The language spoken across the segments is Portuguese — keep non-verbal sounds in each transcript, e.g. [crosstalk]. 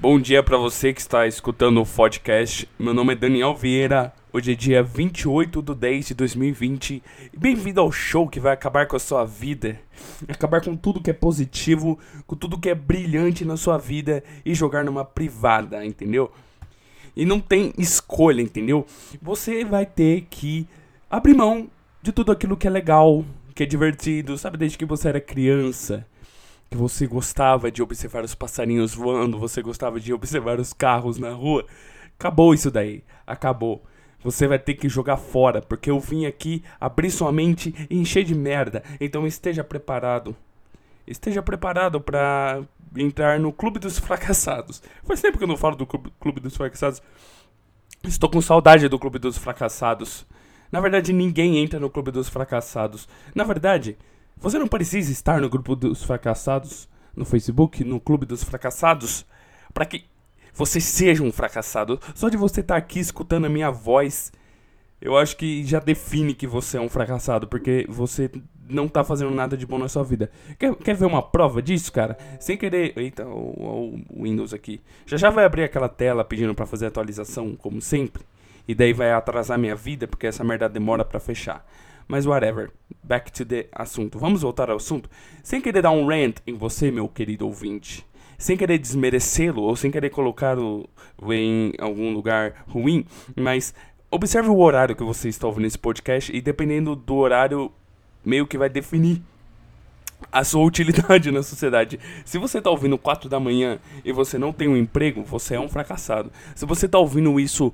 Bom dia para você que está escutando o podcast. Meu nome é Daniel Vieira. Hoje é dia 28 de 10 de 2020. Bem-vindo ao show que vai acabar com a sua vida. Acabar com tudo que é positivo, com tudo que é brilhante na sua vida e jogar numa privada, entendeu? E não tem escolha, entendeu? Você vai ter que abrir mão de tudo aquilo que é legal, que é divertido, sabe, desde que você era criança você gostava de observar os passarinhos voando, você gostava de observar os carros na rua. Acabou isso daí. Acabou. Você vai ter que jogar fora, porque eu vim aqui abrir sua mente e encher de merda. Então esteja preparado. Esteja preparado para entrar no Clube dos Fracassados. Faz tempo que eu não falo do Clube dos Fracassados. Estou com saudade do Clube dos Fracassados. Na verdade, ninguém entra no Clube dos Fracassados. Na verdade, você não precisa estar no grupo dos fracassados no Facebook, no clube dos fracassados, para que você seja um fracassado. Só de você estar aqui escutando a minha voz, eu acho que já define que você é um fracassado, porque você não tá fazendo nada de bom na sua vida. Quer, quer ver uma prova disso, cara? Sem querer. Eita, o, o Windows aqui. Já já vai abrir aquela tela pedindo para fazer atualização, como sempre. E daí vai atrasar minha vida, porque essa merda demora para fechar. Mas whatever. Back to the assunto. Vamos voltar ao assunto? Sem querer dar um rant em você, meu querido ouvinte. Sem querer desmerecê-lo ou sem querer colocá-lo em algum lugar ruim, mas observe o horário que você está ouvindo esse podcast e dependendo do horário, meio que vai definir a sua utilidade [laughs] na sociedade. Se você está ouvindo 4 da manhã e você não tem um emprego, você é um fracassado. Se você está ouvindo isso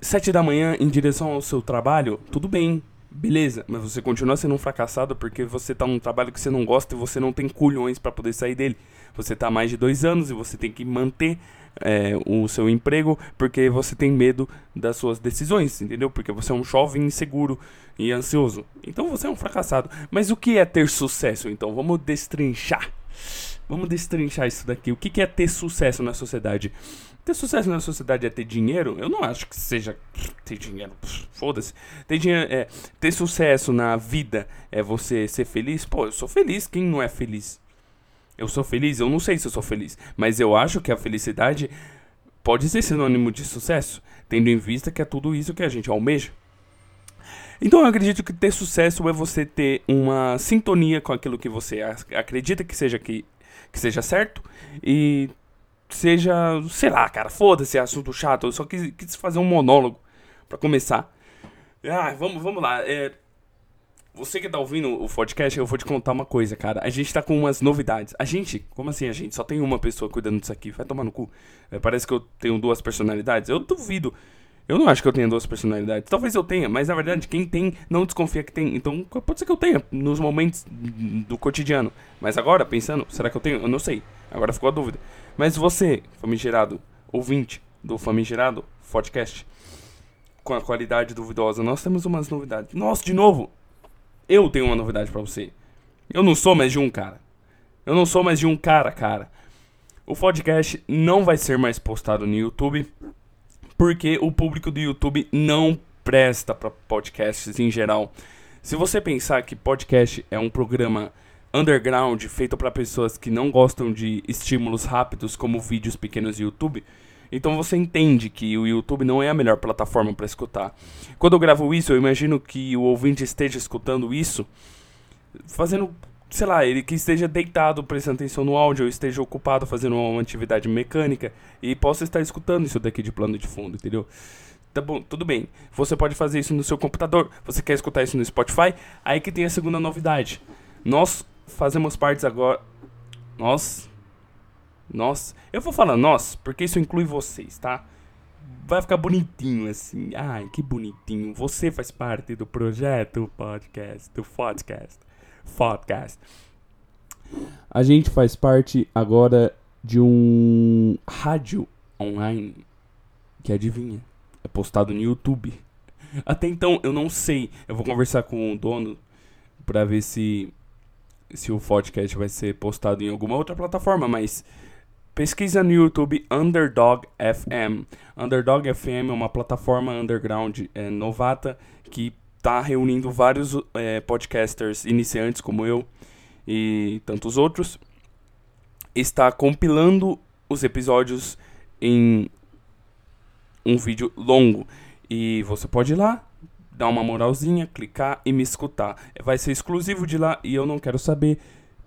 7 da manhã em direção ao seu trabalho, tudo bem, Beleza, mas você continua sendo um fracassado porque você tá num trabalho que você não gosta e você não tem culhões para poder sair dele. Você tá há mais de dois anos e você tem que manter é, o seu emprego porque você tem medo das suas decisões, entendeu? Porque você é um jovem inseguro e ansioso. Então você é um fracassado. Mas o que é ter sucesso? Então vamos destrinchar. Vamos destrinchar isso daqui. O que é ter sucesso na sociedade? Ter sucesso na sociedade é ter dinheiro? Eu não acho que seja ter dinheiro. Foda-se. Ter dinheiro é ter sucesso na vida é você ser feliz? Pô, eu sou feliz. Quem não é feliz? Eu sou feliz? Eu não sei se eu sou feliz, mas eu acho que a felicidade pode ser sinônimo de sucesso, tendo em vista que é tudo isso que a gente almeja. Então eu acredito que ter sucesso é você ter uma sintonia com aquilo que você acredita que seja que, que seja certo e seja, sei lá, cara, foda-se, é assunto chato. Eu só quis, quis fazer um monólogo para começar. Ah, vamos, vamos lá. É, você que tá ouvindo o podcast, eu vou te contar uma coisa, cara. A gente tá com umas novidades. A gente, como assim a gente? Só tem uma pessoa cuidando disso aqui. Vai tomar no cu. É, parece que eu tenho duas personalidades. Eu duvido. Eu não acho que eu tenha duas personalidades. Talvez eu tenha, mas na verdade, quem tem não desconfia que tem. Então, pode ser que eu tenha nos momentos do cotidiano. Mas agora, pensando, será que eu tenho? Eu não sei. Agora ficou a dúvida. Mas você, famigerado ouvinte do famigerado podcast, com a qualidade duvidosa, nós temos umas novidades. Nossa, de novo, eu tenho uma novidade para você. Eu não sou mais de um cara. Eu não sou mais de um cara, cara. O podcast não vai ser mais postado no YouTube porque o público do YouTube não presta para podcasts em geral. Se você pensar que podcast é um programa underground feito para pessoas que não gostam de estímulos rápidos como vídeos pequenos do YouTube, então você entende que o YouTube não é a melhor plataforma para escutar. Quando eu gravo isso, eu imagino que o ouvinte esteja escutando isso fazendo, sei lá, ele que esteja deitado prestando atenção no áudio, ou esteja ocupado fazendo uma atividade mecânica e possa estar escutando isso daqui de plano de fundo, entendeu? Tá bom, tudo bem. Você pode fazer isso no seu computador. Você quer escutar isso no Spotify? Aí que tem a segunda novidade. Nós fazemos partes agora. Nós. Nós. Eu vou falar nós, porque isso inclui vocês, tá? Vai ficar bonitinho assim. Ai, que bonitinho. Você faz parte do projeto podcast, do podcast. Podcast. A gente faz parte agora de um rádio online que adivinha, é postado no YouTube. Até então eu não sei. Eu vou conversar com o dono para ver se se o podcast vai ser postado em alguma outra plataforma, mas pesquisa no YouTube Underdog FM. Underdog FM é uma plataforma underground é, novata que está reunindo vários é, podcasters iniciantes como eu e tantos outros. Está compilando os episódios em um vídeo longo. E você pode ir lá, dar uma moralzinha, clicar e me escutar. Vai ser exclusivo de lá e eu não quero saber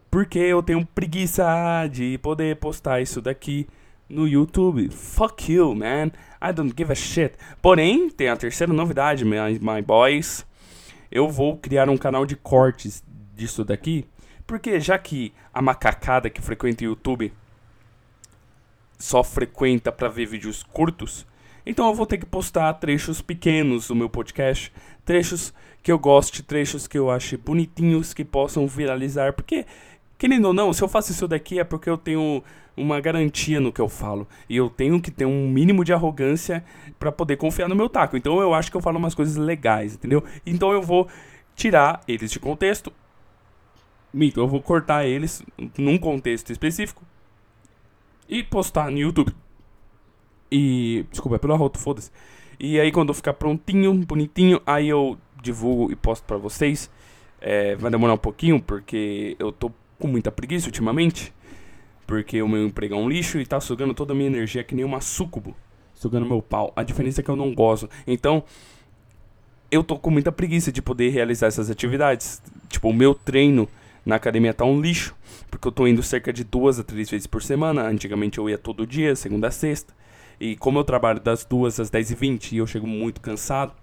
porque eu tenho preguiça de poder postar isso daqui no YouTube. Fuck you, man. I don't give a shit. Porém, tem a terceira novidade, my, my boys. Eu vou criar um canal de cortes disso daqui. Porque já que a macacada que frequenta o YouTube só frequenta para ver vídeos curtos, então eu vou ter que postar trechos pequenos do meu podcast, trechos que eu goste, trechos que eu ache bonitinhos, que possam viralizar, porque querendo ou não, se eu faço isso daqui é porque eu tenho uma garantia no que eu falo. E eu tenho que ter um mínimo de arrogância para poder confiar no meu taco. Então eu acho que eu falo umas coisas legais, entendeu? Então eu vou tirar eles de contexto. Mito, eu vou cortar eles num contexto específico e postar no YouTube. E. Desculpa, é pelo arroto, foda-se. E aí quando ficar prontinho, bonitinho, aí eu divulgo e posto pra vocês. É, vai demorar um pouquinho, porque eu tô com muita preguiça ultimamente porque o meu emprego é um lixo e tá sugando toda a minha energia que nem uma sucubo, sugando meu pau. A diferença é que eu não gozo. Então, eu tô com muita preguiça de poder realizar essas atividades. Tipo, o meu treino na academia tá um lixo, porque eu tô indo cerca de duas a três vezes por semana. Antigamente eu ia todo dia, segunda a sexta. E como eu trabalho das duas às dez e vinte eu chego muito cansado,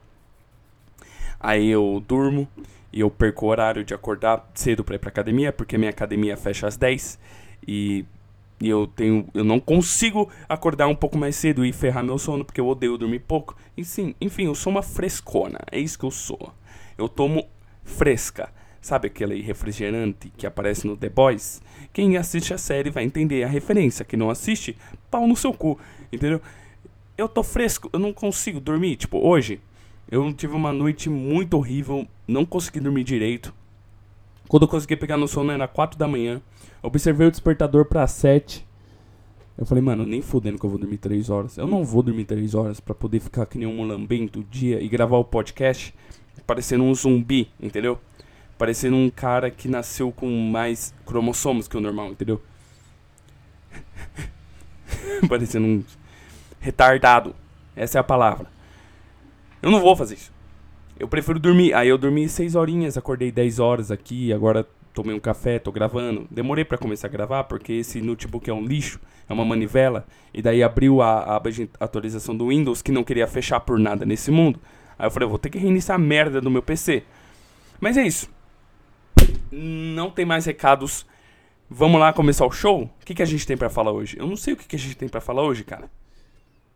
aí eu durmo e eu perco o horário de acordar cedo para ir pra academia, porque minha academia fecha às dez e e eu tenho. Eu não consigo acordar um pouco mais cedo e ferrar meu sono, porque eu odeio dormir pouco. E sim, enfim, eu sou uma frescona. É isso que eu sou. Eu tomo fresca. Sabe aquele refrigerante que aparece no The Boys? Quem assiste a série vai entender a referência. Quem não assiste, pau no seu cu. Entendeu? Eu tô fresco, eu não consigo dormir. Tipo, hoje, eu tive uma noite muito horrível, não consegui dormir direito. Quando eu consegui pegar no sono era 4 da manhã. Observei o despertador para 7. Eu falei, mano, nem fudendo que eu vou dormir 3 horas. Eu não vou dormir 3 horas para poder ficar que nem um lambento o dia e gravar o podcast parecendo um zumbi, entendeu? Parecendo um cara que nasceu com mais cromossomos que o normal, entendeu? [laughs] parecendo um retardado. Essa é a palavra. Eu não vou fazer isso. Eu prefiro dormir. Aí eu dormi 6 horinhas, acordei 10 horas aqui, agora tomei um café, tô gravando. Demorei para começar a gravar porque esse notebook é um lixo, é uma manivela. E daí abriu a, a atualização do Windows que não queria fechar por nada nesse mundo. Aí eu falei, vou ter que reiniciar a merda do meu PC. Mas é isso. Não tem mais recados. Vamos lá começar o show? O que, que a gente tem para falar hoje? Eu não sei o que, que a gente tem para falar hoje, cara.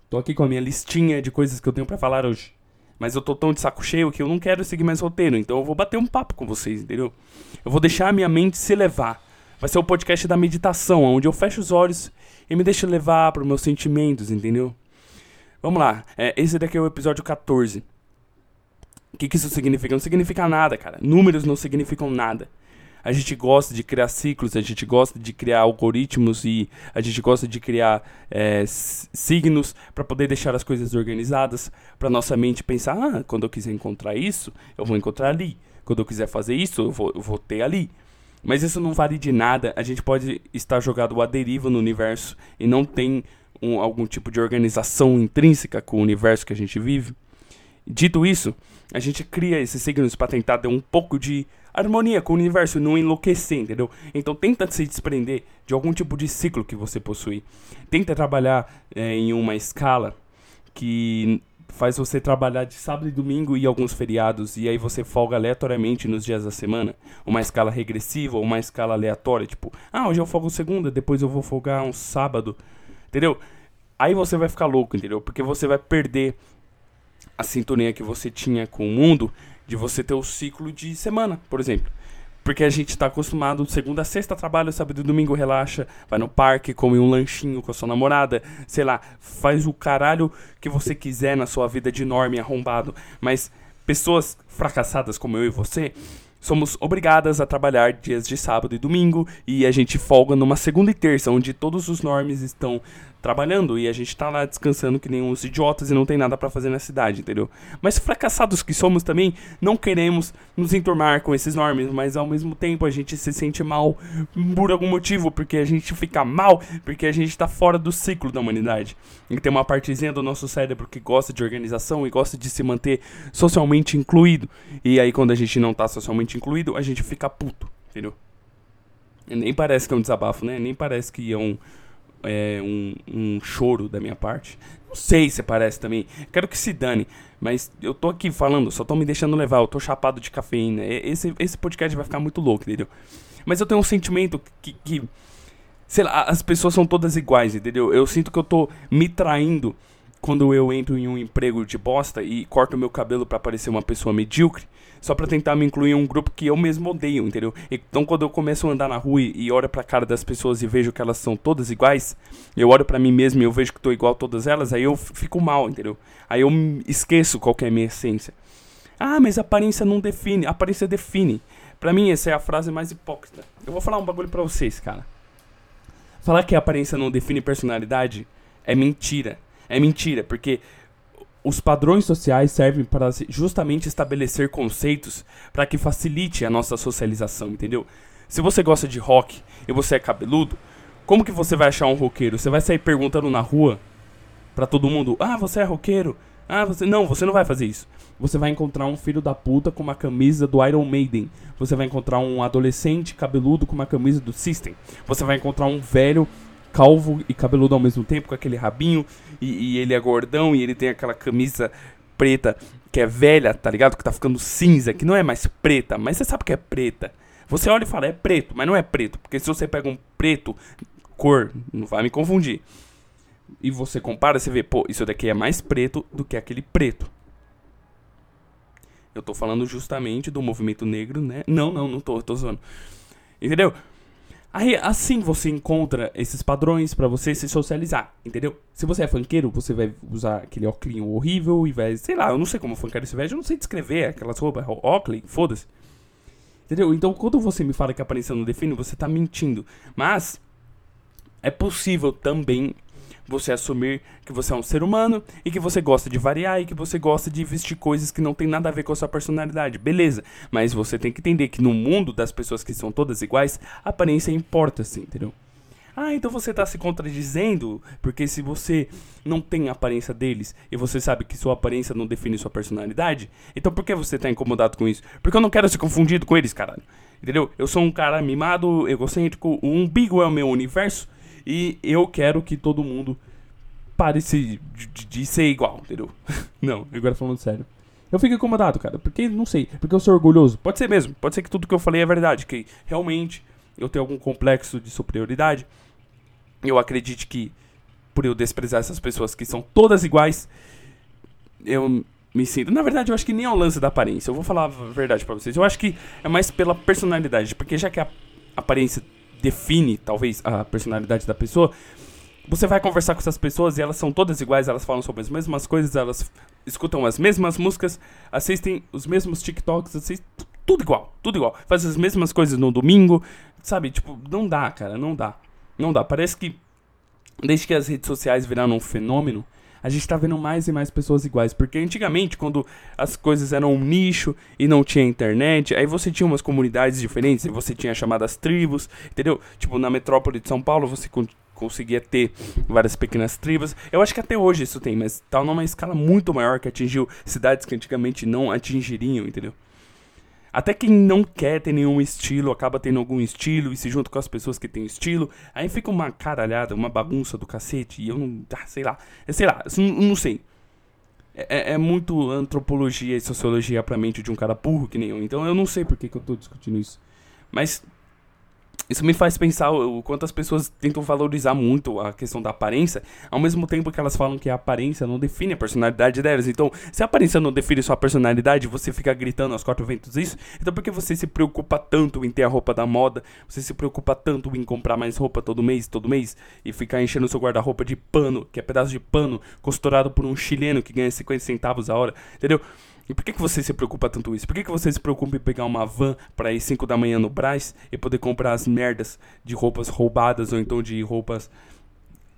Tô aqui com a minha listinha de coisas que eu tenho para falar hoje. Mas eu tô tão de saco cheio que eu não quero seguir mais roteiro. Então eu vou bater um papo com vocês, entendeu? Eu vou deixar a minha mente se levar. Vai ser o podcast da meditação, onde eu fecho os olhos e me deixo levar para meus sentimentos, entendeu? Vamos lá. É, esse daqui é o episódio 14. Que, que isso significa? Não significa nada, cara. Números não significam nada. A gente gosta de criar ciclos, a gente gosta de criar algoritmos e a gente gosta de criar é, signos para poder deixar as coisas organizadas, para nossa mente pensar: ah, quando eu quiser encontrar isso, eu vou encontrar ali. Quando eu quiser fazer isso, eu vou, eu vou ter ali. Mas isso não vale de nada. A gente pode estar jogado à deriva no universo e não tem um, algum tipo de organização intrínseca com o universo que a gente vive. Dito isso, a gente cria esses signos para tentar ter um pouco de harmonia com o universo, não enlouquecer, entendeu? Então tenta se desprender de algum tipo de ciclo que você possui. Tenta trabalhar é, em uma escala que faz você trabalhar de sábado e domingo e alguns feriados e aí você folga aleatoriamente nos dias da semana, uma escala regressiva ou uma escala aleatória, tipo, ah, hoje eu folgo segunda, depois eu vou folgar um sábado, entendeu? Aí você vai ficar louco, entendeu? Porque você vai perder a sintonia que você tinha com o mundo de você ter o ciclo de semana, por exemplo. Porque a gente está acostumado, segunda sexta trabalha, sábado e domingo relaxa, vai no parque, come um lanchinho com a sua namorada, sei lá, faz o caralho que você quiser na sua vida de norme arrombado. Mas pessoas fracassadas como eu e você, somos obrigadas a trabalhar dias de sábado e domingo e a gente folga numa segunda e terça, onde todos os normes estão trabalhando e a gente tá lá descansando que nem uns idiotas e não tem nada para fazer na cidade, entendeu? Mas fracassados que somos também, não queremos nos enturmar com esses normes, mas ao mesmo tempo a gente se sente mal por algum motivo, porque a gente fica mal, porque a gente tá fora do ciclo da humanidade. E tem uma partezinha do nosso cérebro que gosta de organização e gosta de se manter socialmente incluído. E aí quando a gente não tá socialmente incluído, a gente fica puto, entendeu? E nem parece que é um desabafo, né? Nem parece que é um é, um, um choro da minha parte. Não sei se parece também. Quero que se dane. Mas eu tô aqui falando, só tô me deixando levar. Eu tô chapado de cafeína. Esse, esse podcast vai ficar muito louco, entendeu? Mas eu tenho um sentimento que, que. Sei lá, as pessoas são todas iguais, entendeu? Eu sinto que eu tô me traindo quando eu entro em um emprego de bosta e corto meu cabelo para parecer uma pessoa medíocre só para tentar me incluir em um grupo que eu mesmo odeio, entendeu? Então quando eu começo a andar na rua e olho pra cara das pessoas e vejo que elas são todas iguais, eu olho para mim mesmo e eu vejo que tô igual a todas elas, aí eu fico mal, entendeu? Aí eu esqueço qual é a minha essência. Ah, mas aparência não define, aparência define. Pra mim essa é a frase mais hipócrita. Eu vou falar um bagulho pra vocês, cara. Falar que a aparência não define personalidade é mentira. É mentira, porque os padrões sociais servem para justamente estabelecer conceitos para que facilite a nossa socialização, entendeu? Se você gosta de rock e você é cabeludo, como que você vai achar um roqueiro? Você vai sair perguntando na rua para todo mundo: "Ah, você é roqueiro?" Ah, você não, você não vai fazer isso. Você vai encontrar um filho da puta com uma camisa do Iron Maiden. Você vai encontrar um adolescente cabeludo com uma camisa do System. Você vai encontrar um velho calvo e cabeludo ao mesmo tempo, com aquele rabinho, e, e, ele é gordão e ele tem aquela camisa preta que é velha, tá ligado? Que tá ficando cinza, que não é mais preta, mas você sabe que é preta. Você olha e fala, é preto, mas não é preto, porque se você pega um preto, cor, não vai me confundir. E você compara, você vê, pô, isso daqui é mais preto do que aquele preto. Eu tô falando justamente do movimento negro, né? Não, não, não tô, tô zoando. Entendeu? Aí, assim você encontra esses padrões para você se socializar, entendeu? Se você é funkeiro, você vai usar aquele óculos horrível e vai, sei lá, eu não sei como funkeiro se veste, eu não sei descrever aquelas roupas, óculos, foda-se. Entendeu? Então, quando você me fala que a aparência não define, você tá mentindo. Mas é possível também você assumir que você é um ser humano e que você gosta de variar e que você gosta de vestir coisas que não tem nada a ver com a sua personalidade. Beleza, mas você tem que entender que no mundo das pessoas que são todas iguais, a aparência importa, sim, entendeu? Ah, então você está se contradizendo, porque se você não tem a aparência deles e você sabe que sua aparência não define sua personalidade, então por que você está incomodado com isso? Porque eu não quero ser confundido com eles, caralho. Entendeu? Eu sou um cara mimado, egocêntrico, o umbigo é o meu universo e eu quero que todo mundo pare de, de, de ser igual, entendeu? [laughs] não, agora falando sério. Eu fico incomodado, cara, porque não sei, porque eu sou orgulhoso. Pode ser mesmo, pode ser que tudo que eu falei é verdade, que realmente eu tenho algum complexo de superioridade. Eu acredite que por eu desprezar essas pessoas que são todas iguais, eu me sinto. Na verdade, eu acho que nem é o lance da aparência. Eu vou falar a verdade para vocês. Eu acho que é mais pela personalidade, porque já que a aparência define, talvez, a personalidade da pessoa, você vai conversar com essas pessoas e elas são todas iguais, elas falam sobre as mesmas coisas, elas escutam as mesmas músicas, assistem os mesmos TikToks, assistem tudo igual, tudo igual. Fazem as mesmas coisas no domingo, sabe? Tipo, não dá, cara, não dá. Não dá. Parece que desde que as redes sociais viraram um fenômeno, a gente tá vendo mais e mais pessoas iguais. Porque antigamente, quando as coisas eram um nicho e não tinha internet, aí você tinha umas comunidades diferentes, e você tinha chamadas tribos, entendeu? Tipo, na metrópole de São Paulo, você conseguia ter várias pequenas tribos. Eu acho que até hoje isso tem, mas tá numa escala muito maior que atingiu cidades que antigamente não atingiriam, entendeu? Até quem não quer ter nenhum estilo acaba tendo algum estilo e se junta com as pessoas que têm estilo. Aí fica uma caralhada, uma bagunça do cacete. E eu não. Ah, sei lá. É, sei lá, não, sei. É, é, é, muito antropologia e sociologia pra mente de um cara burro que nem eu. Então eu não sei por que, que eu tô discutindo isso. Mas isso me faz pensar o quanto as pessoas tentam valorizar muito a questão da aparência, ao mesmo tempo que elas falam que a aparência não define a personalidade delas. Então, se a aparência não define sua personalidade, você fica gritando aos quatro ventos isso, então por que você se preocupa tanto em ter a roupa da moda? Você se preocupa tanto em comprar mais roupa todo mês, todo mês, e ficar enchendo seu guarda-roupa de pano, que é pedaço de pano costurado por um chileno que ganha 50 centavos a hora, entendeu? E por que, que você se preocupa tanto isso? Por que, que você se preocupa em pegar uma van para ir 5 da manhã no Brás e poder comprar as merdas de roupas roubadas ou então de roupas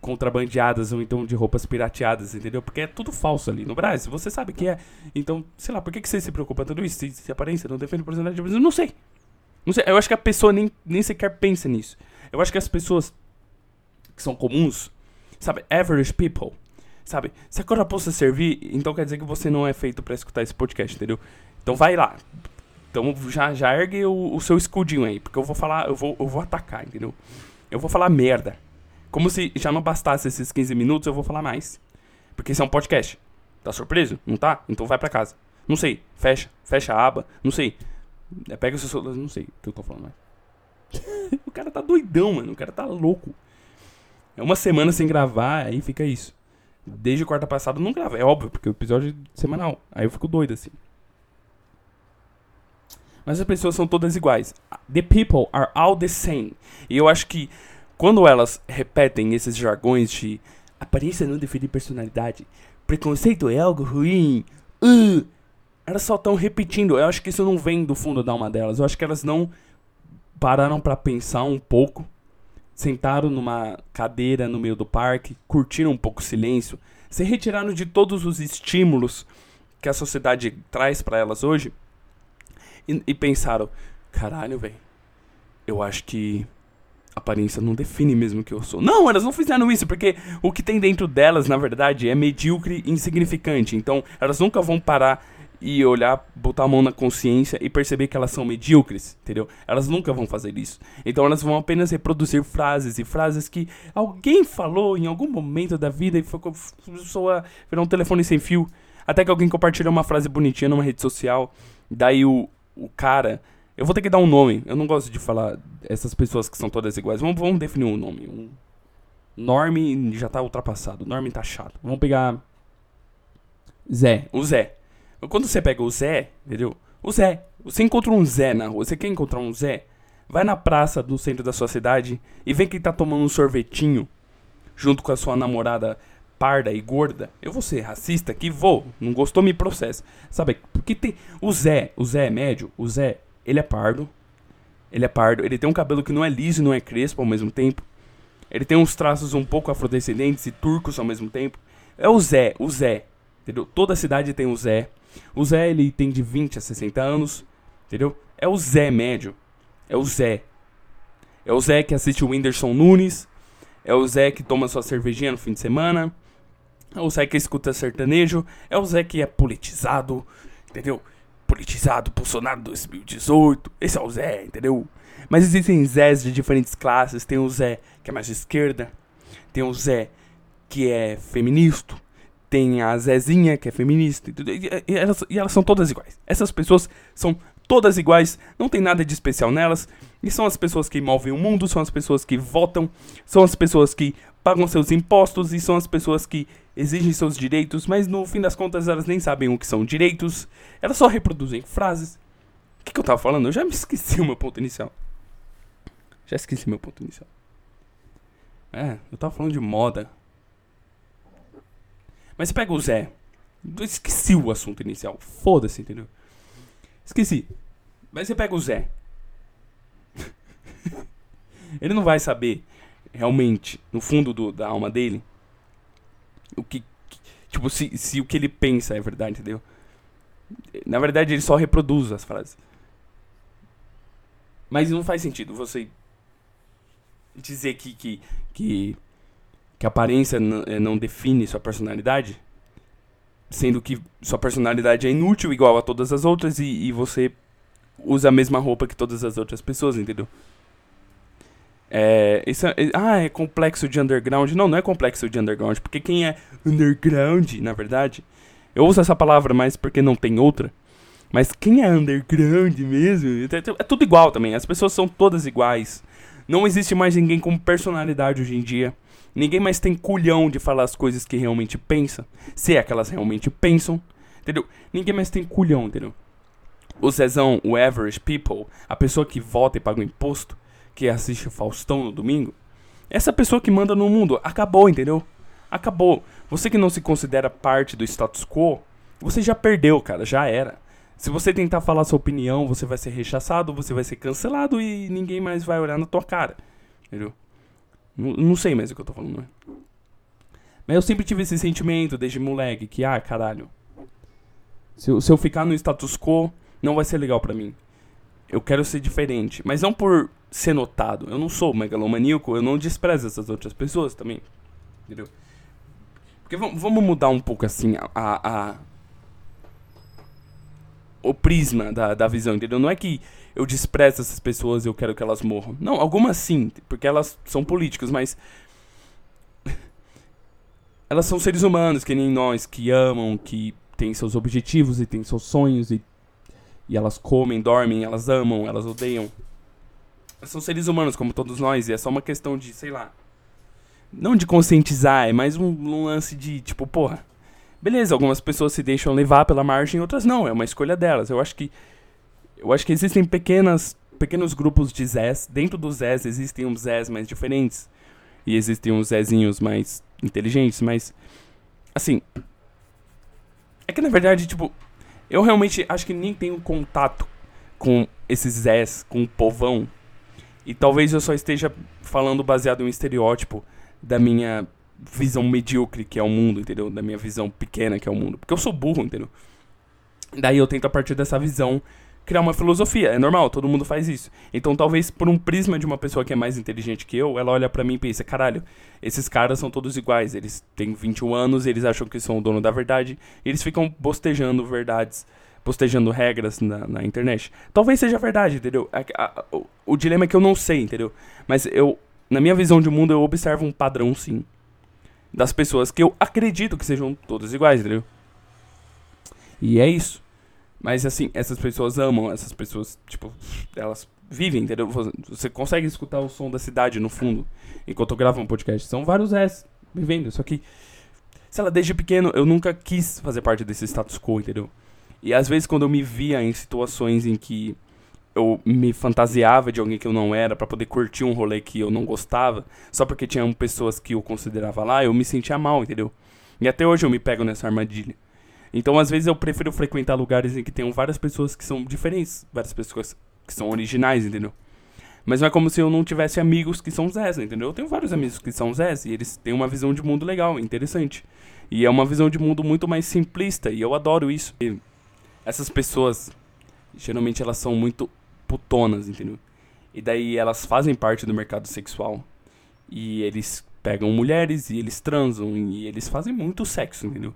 contrabandeadas ou então de roupas pirateadas, entendeu? Porque é tudo falso ali no Brasil. Você sabe que é. Então, sei lá, por que, que você se preocupa tudo isso? Se, se aparência não defende personalidade, eu não sei. Não sei. Eu acho que a pessoa nem, nem sequer pensa nisso. Eu acho que as pessoas que são comuns, sabe, average people, sabe, se a coroa servir, então quer dizer que você não é feito para escutar esse podcast, entendeu? Então vai lá. Então já, já ergue o, o seu escudinho aí, porque eu vou falar, eu vou, eu vou atacar, entendeu? Eu vou falar merda. Como se já não bastasse esses 15 minutos, eu vou falar mais. Porque esse é um podcast. Tá surpreso? Não tá? Então vai pra casa. Não sei. Fecha. Fecha a aba. Não sei. É, pega o seu celular. Não sei o que eu tô falando [laughs] o cara tá doidão, mano. O cara tá louco. É uma semana sem gravar, aí fica isso. Desde quarta passada eu não gravo. É óbvio, porque o episódio é semanal. Aí eu fico doido assim. Mas as pessoas são todas iguais. The people are all the same. E eu acho que quando elas repetem esses jargões de aparência não define personalidade, preconceito é algo ruim, uh, elas só estão repetindo. Eu acho que isso não vem do fundo da alma delas. Eu acho que elas não pararam para pensar um pouco, sentaram numa cadeira no meio do parque, curtiram um pouco o silêncio, se retiraram de todos os estímulos que a sociedade traz para elas hoje e, e pensaram: caralho, velho, eu acho que aparência não define mesmo que eu sou. Não, elas não fizeram isso, porque o que tem dentro delas, na verdade, é medíocre e insignificante. Então, elas nunca vão parar e olhar, botar a mão na consciência e perceber que elas são medíocres, entendeu? Elas nunca vão fazer isso. Então elas vão apenas reproduzir frases e frases que alguém falou em algum momento da vida e foi a virar um telefone sem fio. Até que alguém compartilhou uma frase bonitinha numa rede social. Daí o, o cara eu vou ter que dar um nome. Eu não gosto de falar essas pessoas que são todas iguais. Vamos, vamos definir um nome. Um Norme já tá ultrapassado. Norme tá chato. Vamos pegar. Zé. O Zé. Quando você pega o Zé, entendeu? O Zé. Você encontra um Zé na rua. Você quer encontrar um Zé? Vai na praça do centro da sua cidade e vê que tá tomando um sorvetinho junto com a sua namorada parda e gorda. Eu vou ser racista aqui? Vou. Não gostou, me processa. Sabe? Porque tem. O Zé. O Zé é médio. O Zé ele é pardo. Ele é pardo. Ele tem um cabelo que não é liso e não é crespo ao mesmo tempo. Ele tem uns traços um pouco afrodescendentes e turcos ao mesmo tempo. É o Zé, o Zé. Entendeu? Toda cidade tem o Zé. O Zé, ele tem de 20 a 60 anos. Entendeu? É o Zé médio. É o Zé. É o Zé que assiste o Whindersson Nunes. É o Zé que toma sua cervejinha no fim de semana. É o Zé que escuta sertanejo. É o Zé que é politizado. Entendeu? politizado, Bolsonaro 2018. Esse é o Zé, entendeu? Mas existem Zés de diferentes classes. Tem o Zé que é mais de esquerda. Tem o Zé que é feminista. Tem a Zezinha que é feminista. E, e, elas, e elas são todas iguais. Essas pessoas são todas iguais. Não tem nada de especial nelas. E são as pessoas que movem o mundo. São as pessoas que votam. São as pessoas que pagam seus impostos. E são as pessoas que exigem seus direitos, mas no fim das contas elas nem sabem o que são direitos, elas só reproduzem frases. O que, que eu tava falando? Eu já me esqueci o meu ponto inicial. Já esqueci meu ponto inicial. É, eu tava falando de moda. Mas você pega o Zé. Esqueci o assunto inicial. Foda-se, entendeu? Esqueci. Mas você pega o Zé. [laughs] Ele não vai saber realmente, no fundo do, da alma dele, o que. Tipo, se, se o que ele pensa é verdade, entendeu? Na verdade, ele só reproduz as frases. Mas não faz sentido você dizer que, que, que, que a aparência eh, não define sua personalidade, sendo que sua personalidade é inútil igual a todas as outras e, e você usa a mesma roupa que todas as outras pessoas, entendeu? É, isso é, ah, é complexo de underground. Não, não é complexo de underground, porque quem é underground, na verdade, eu uso essa palavra mais porque não tem outra. Mas quem é underground mesmo, é, é, é tudo igual também. As pessoas são todas iguais. Não existe mais ninguém com personalidade hoje em dia. Ninguém mais tem culhão de falar as coisas que realmente pensa. Se é que elas realmente pensam. Entendeu? Ninguém mais tem culhão, entendeu? O Zezão, o average people, a pessoa que vota e paga o imposto, que assiste Faustão no domingo, essa pessoa que manda no mundo acabou, entendeu? Acabou. Você que não se considera parte do status quo, você já perdeu, cara, já era. Se você tentar falar sua opinião, você vai ser rechaçado, você vai ser cancelado e ninguém mais vai olhar na tua cara. Entendeu? Não, não sei mais o que eu tô falando, né? Mas eu sempre tive esse sentimento desde moleque, que, ah, caralho. Se eu, se eu ficar no status quo, não vai ser legal para mim. Eu quero ser diferente. Mas não por ser notado. Eu não sou megalomaníaco, eu não desprezo essas outras pessoas também. Entendeu? Porque vamos mudar um pouco assim a, a, o prisma da, da visão, entendeu? Não é que eu desprezo essas pessoas e eu quero que elas morram. Não, algumas sim, porque elas são políticos, mas [laughs] elas são seres humanos, que nem nós, que amam, que têm seus objetivos e têm seus sonhos e, e elas comem, dormem, elas amam, elas odeiam. Elas são seres humanos como todos nós e é só uma questão de, sei lá, não de conscientizar, é mais um, um lance de tipo, porra, beleza, algumas pessoas se deixam levar pela margem, outras não, é uma escolha delas. Eu acho que eu acho que existem pequenas pequenos grupos de Zés, dentro dos Zés existem uns Zés mais diferentes e existem uns Zézinhos mais inteligentes, mas assim, é que na verdade, tipo, eu realmente acho que nem tenho contato com esses Zés, com o povão. E talvez eu só esteja falando baseado em um estereótipo da minha visão medíocre que é o mundo, entendeu? Da minha visão pequena que é o mundo. Porque eu sou burro, entendeu? Daí eu tento, a partir dessa visão, criar uma filosofia. É normal, todo mundo faz isso. Então, talvez por um prisma de uma pessoa que é mais inteligente que eu, ela olha para mim e pensa: caralho, esses caras são todos iguais. Eles têm 21 anos, eles acham que são o dono da verdade, eles ficam bostejando verdades, bostejando regras na, na internet. Talvez seja verdade, entendeu? A, a, o, o dilema é que eu não sei, entendeu? Mas eu, na minha visão de mundo, eu observo um padrão sim das pessoas que eu acredito que sejam todas iguais, entendeu? E é isso. Mas assim, essas pessoas amam, essas pessoas, tipo, elas vivem, entendeu? Você consegue escutar o som da cidade no fundo enquanto eu gravo um podcast. São vários S vivendo, só que, sei lá, desde pequeno eu nunca quis fazer parte desse status quo, entendeu? E às vezes quando eu me via em situações em que eu me fantasiava de alguém que eu não era para poder curtir um rolê que eu não gostava, só porque tinham pessoas que eu considerava lá, eu me sentia mal, entendeu? E até hoje eu me pego nessa armadilha. Então, às vezes eu prefiro frequentar lugares em que tenham várias pessoas que são diferentes, várias pessoas que são originais, entendeu? Mas não é como se eu não tivesse amigos que são Zés, entendeu? Eu tenho vários amigos que são Zés e eles têm uma visão de mundo legal, interessante. E é uma visão de mundo muito mais simplista e eu adoro isso. E essas pessoas, geralmente elas são muito putonas, entendeu? E daí elas fazem parte do mercado sexual. E eles pegam mulheres e eles transam e eles fazem muito sexo, entendeu?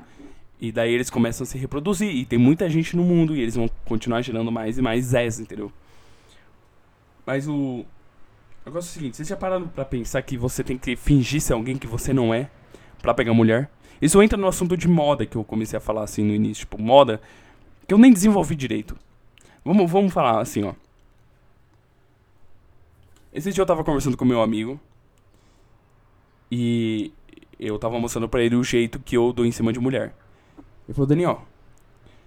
E daí eles começam a se reproduzir. E tem muita gente no mundo e eles vão continuar gerando mais e mais Zés, entendeu? Mas o. O negócio é o seguinte: vocês já pararam pra pensar que você tem que fingir ser alguém que você não é pra pegar mulher? Isso entra no assunto de moda que eu comecei a falar assim no início. Tipo, moda que eu nem desenvolvi direito. Vamos, vamos falar assim, ó. Esse dia eu tava conversando com meu amigo. E eu tava mostrando pra ele o jeito que eu dou em cima de mulher. Ele falou, Daniel,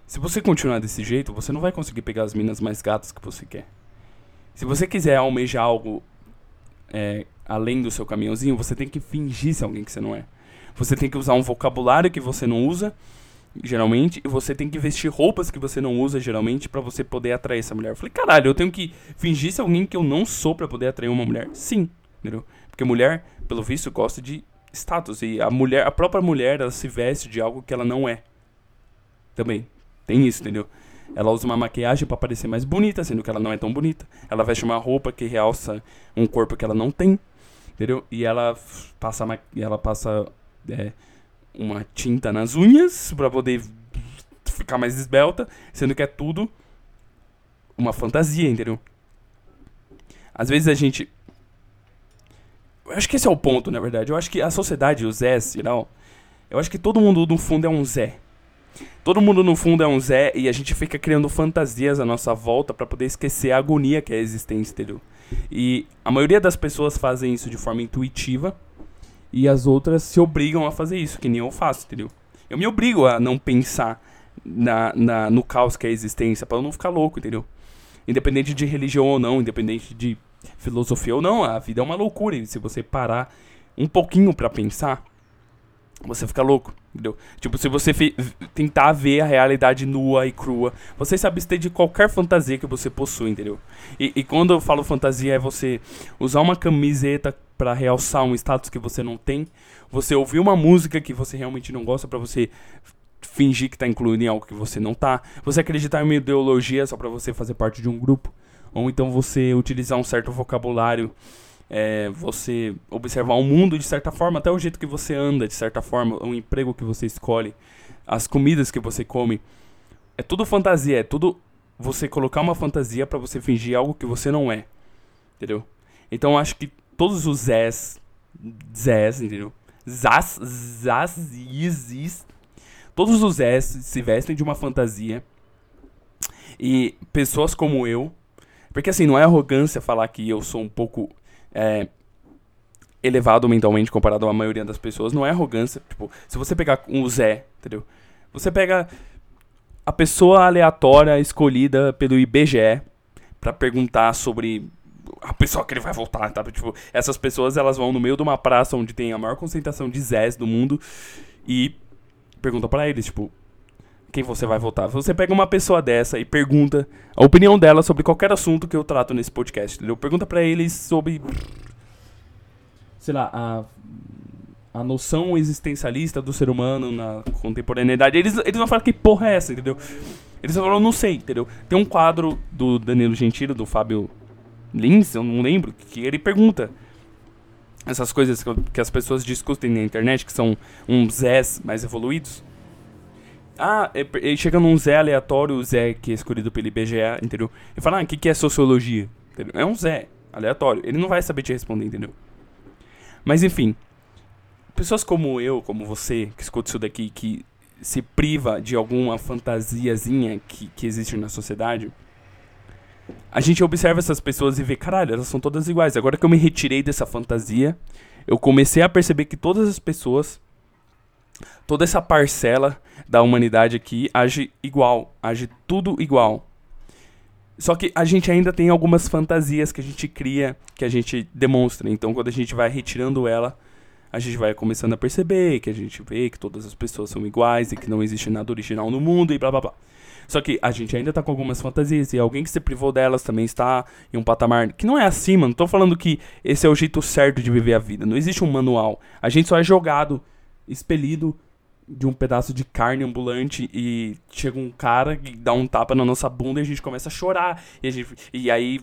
se você continuar desse jeito, você não vai conseguir pegar as minas mais gatas que você quer. Se você quiser almejar algo é, além do seu caminhãozinho, você tem que fingir ser alguém que você não é. Você tem que usar um vocabulário que você não usa geralmente, e você tem que vestir roupas que você não usa geralmente para você poder atrair essa mulher. Eu falei, caralho, eu tenho que fingir ser alguém que eu não sou para poder atrair uma mulher? Sim, entendeu? Porque mulher, pelo visto, gosta de status e a mulher, a própria mulher, ela se veste de algo que ela não é. Também tem isso, entendeu? Ela usa uma maquiagem para parecer mais bonita, sendo que ela não é tão bonita. Ela veste uma roupa que realça um corpo que ela não tem, entendeu? E ela passa, ela passa é, uma tinta nas unhas para poder ficar mais esbelta, sendo que é tudo uma fantasia, entendeu? Às vezes a gente. Eu acho que esse é o ponto, na verdade. Eu acho que a sociedade, os Zés, geral, eu acho que todo mundo no fundo é um Zé. Todo mundo no fundo é um Zé e a gente fica criando fantasias à nossa volta para poder esquecer a agonia que é a existência, entendeu? E a maioria das pessoas fazem isso de forma intuitiva e as outras se obrigam a fazer isso, que nem eu faço, entendeu? Eu me obrigo a não pensar na, na, no caos que é a existência, para eu não ficar louco, entendeu? Independente de religião ou não, independente de filosofia ou não, a vida é uma loucura. E se você parar um pouquinho para pensar, você fica louco, entendeu? Tipo, se você tentar ver a realidade nua e crua, você se abster de qualquer fantasia que você possui, entendeu? E, e quando eu falo fantasia, é você usar uma camiseta para realçar um status que você não tem. Você ouvir uma música que você realmente não gosta para você fingir que tá incluído em algo que você não tá. Você acreditar em uma ideologia só para você fazer parte de um grupo. Ou então você utilizar um certo vocabulário. É, você observar o mundo de certa forma, até o jeito que você anda, de certa forma, o emprego que você escolhe, as comidas que você come. É tudo fantasia, é tudo você colocar uma fantasia para você fingir algo que você não é. Entendeu? Então acho que todos os Zés, Zés, entendeu? Zaz, Is, Is, todos os Zés se vestem de uma fantasia. E pessoas como eu, porque assim, não é arrogância falar que eu sou um pouco é, elevado mentalmente comparado à maioria das pessoas, não é arrogância. Tipo, se você pegar um Zé, entendeu? Você pega a pessoa aleatória escolhida pelo IBGE para perguntar sobre a pessoa que ele vai voltar, tá? Tipo, essas pessoas elas vão no meio de uma praça onde tem a maior concentração de Zés do mundo e perguntam para eles, tipo, quem você vai votar. Você pega uma pessoa dessa e pergunta a opinião dela sobre qualquer assunto que eu trato nesse podcast, entendeu? Pergunta para eles sobre sei lá, a a noção existencialista do ser humano na contemporaneidade. Eles, eles vão falar que porra é essa, entendeu? Eles vão falar, não sei, entendeu? Tem um quadro do Danilo Gentili, do Fábio Lins, eu não lembro, que ele pergunta essas coisas que as pessoas discutem na internet, que são uns Zés mais evoluídos. Ah, ele chega num Zé aleatório, Zé que é escolhido pelo IBGE, entendeu? Ele fala, ah, o que, que é sociologia? Entendeu? É um Zé aleatório. Ele não vai saber te responder, entendeu? Mas enfim, pessoas como eu, como você, que escuta isso daqui, que se priva de alguma fantasiazinha que, que existe na sociedade, a gente observa essas pessoas e vê, caralho, elas são todas iguais. Agora que eu me retirei dessa fantasia, eu comecei a perceber que todas as pessoas, toda essa parcela da humanidade aqui age igual, age tudo igual. Só que a gente ainda tem algumas fantasias que a gente cria, que a gente demonstra. Então, quando a gente vai retirando ela, a gente vai começando a perceber que a gente vê que todas as pessoas são iguais e que não existe nada original no mundo e blá blá blá. Só que a gente ainda tá com algumas fantasias e alguém que se privou delas também está em um patamar que não é acima. Não tô falando que esse é o jeito certo de viver a vida. Não existe um manual. A gente só é jogado, expelido de um pedaço de carne ambulante e chega um cara e dá um tapa na nossa bunda e a gente começa a chorar. E, a gente, e aí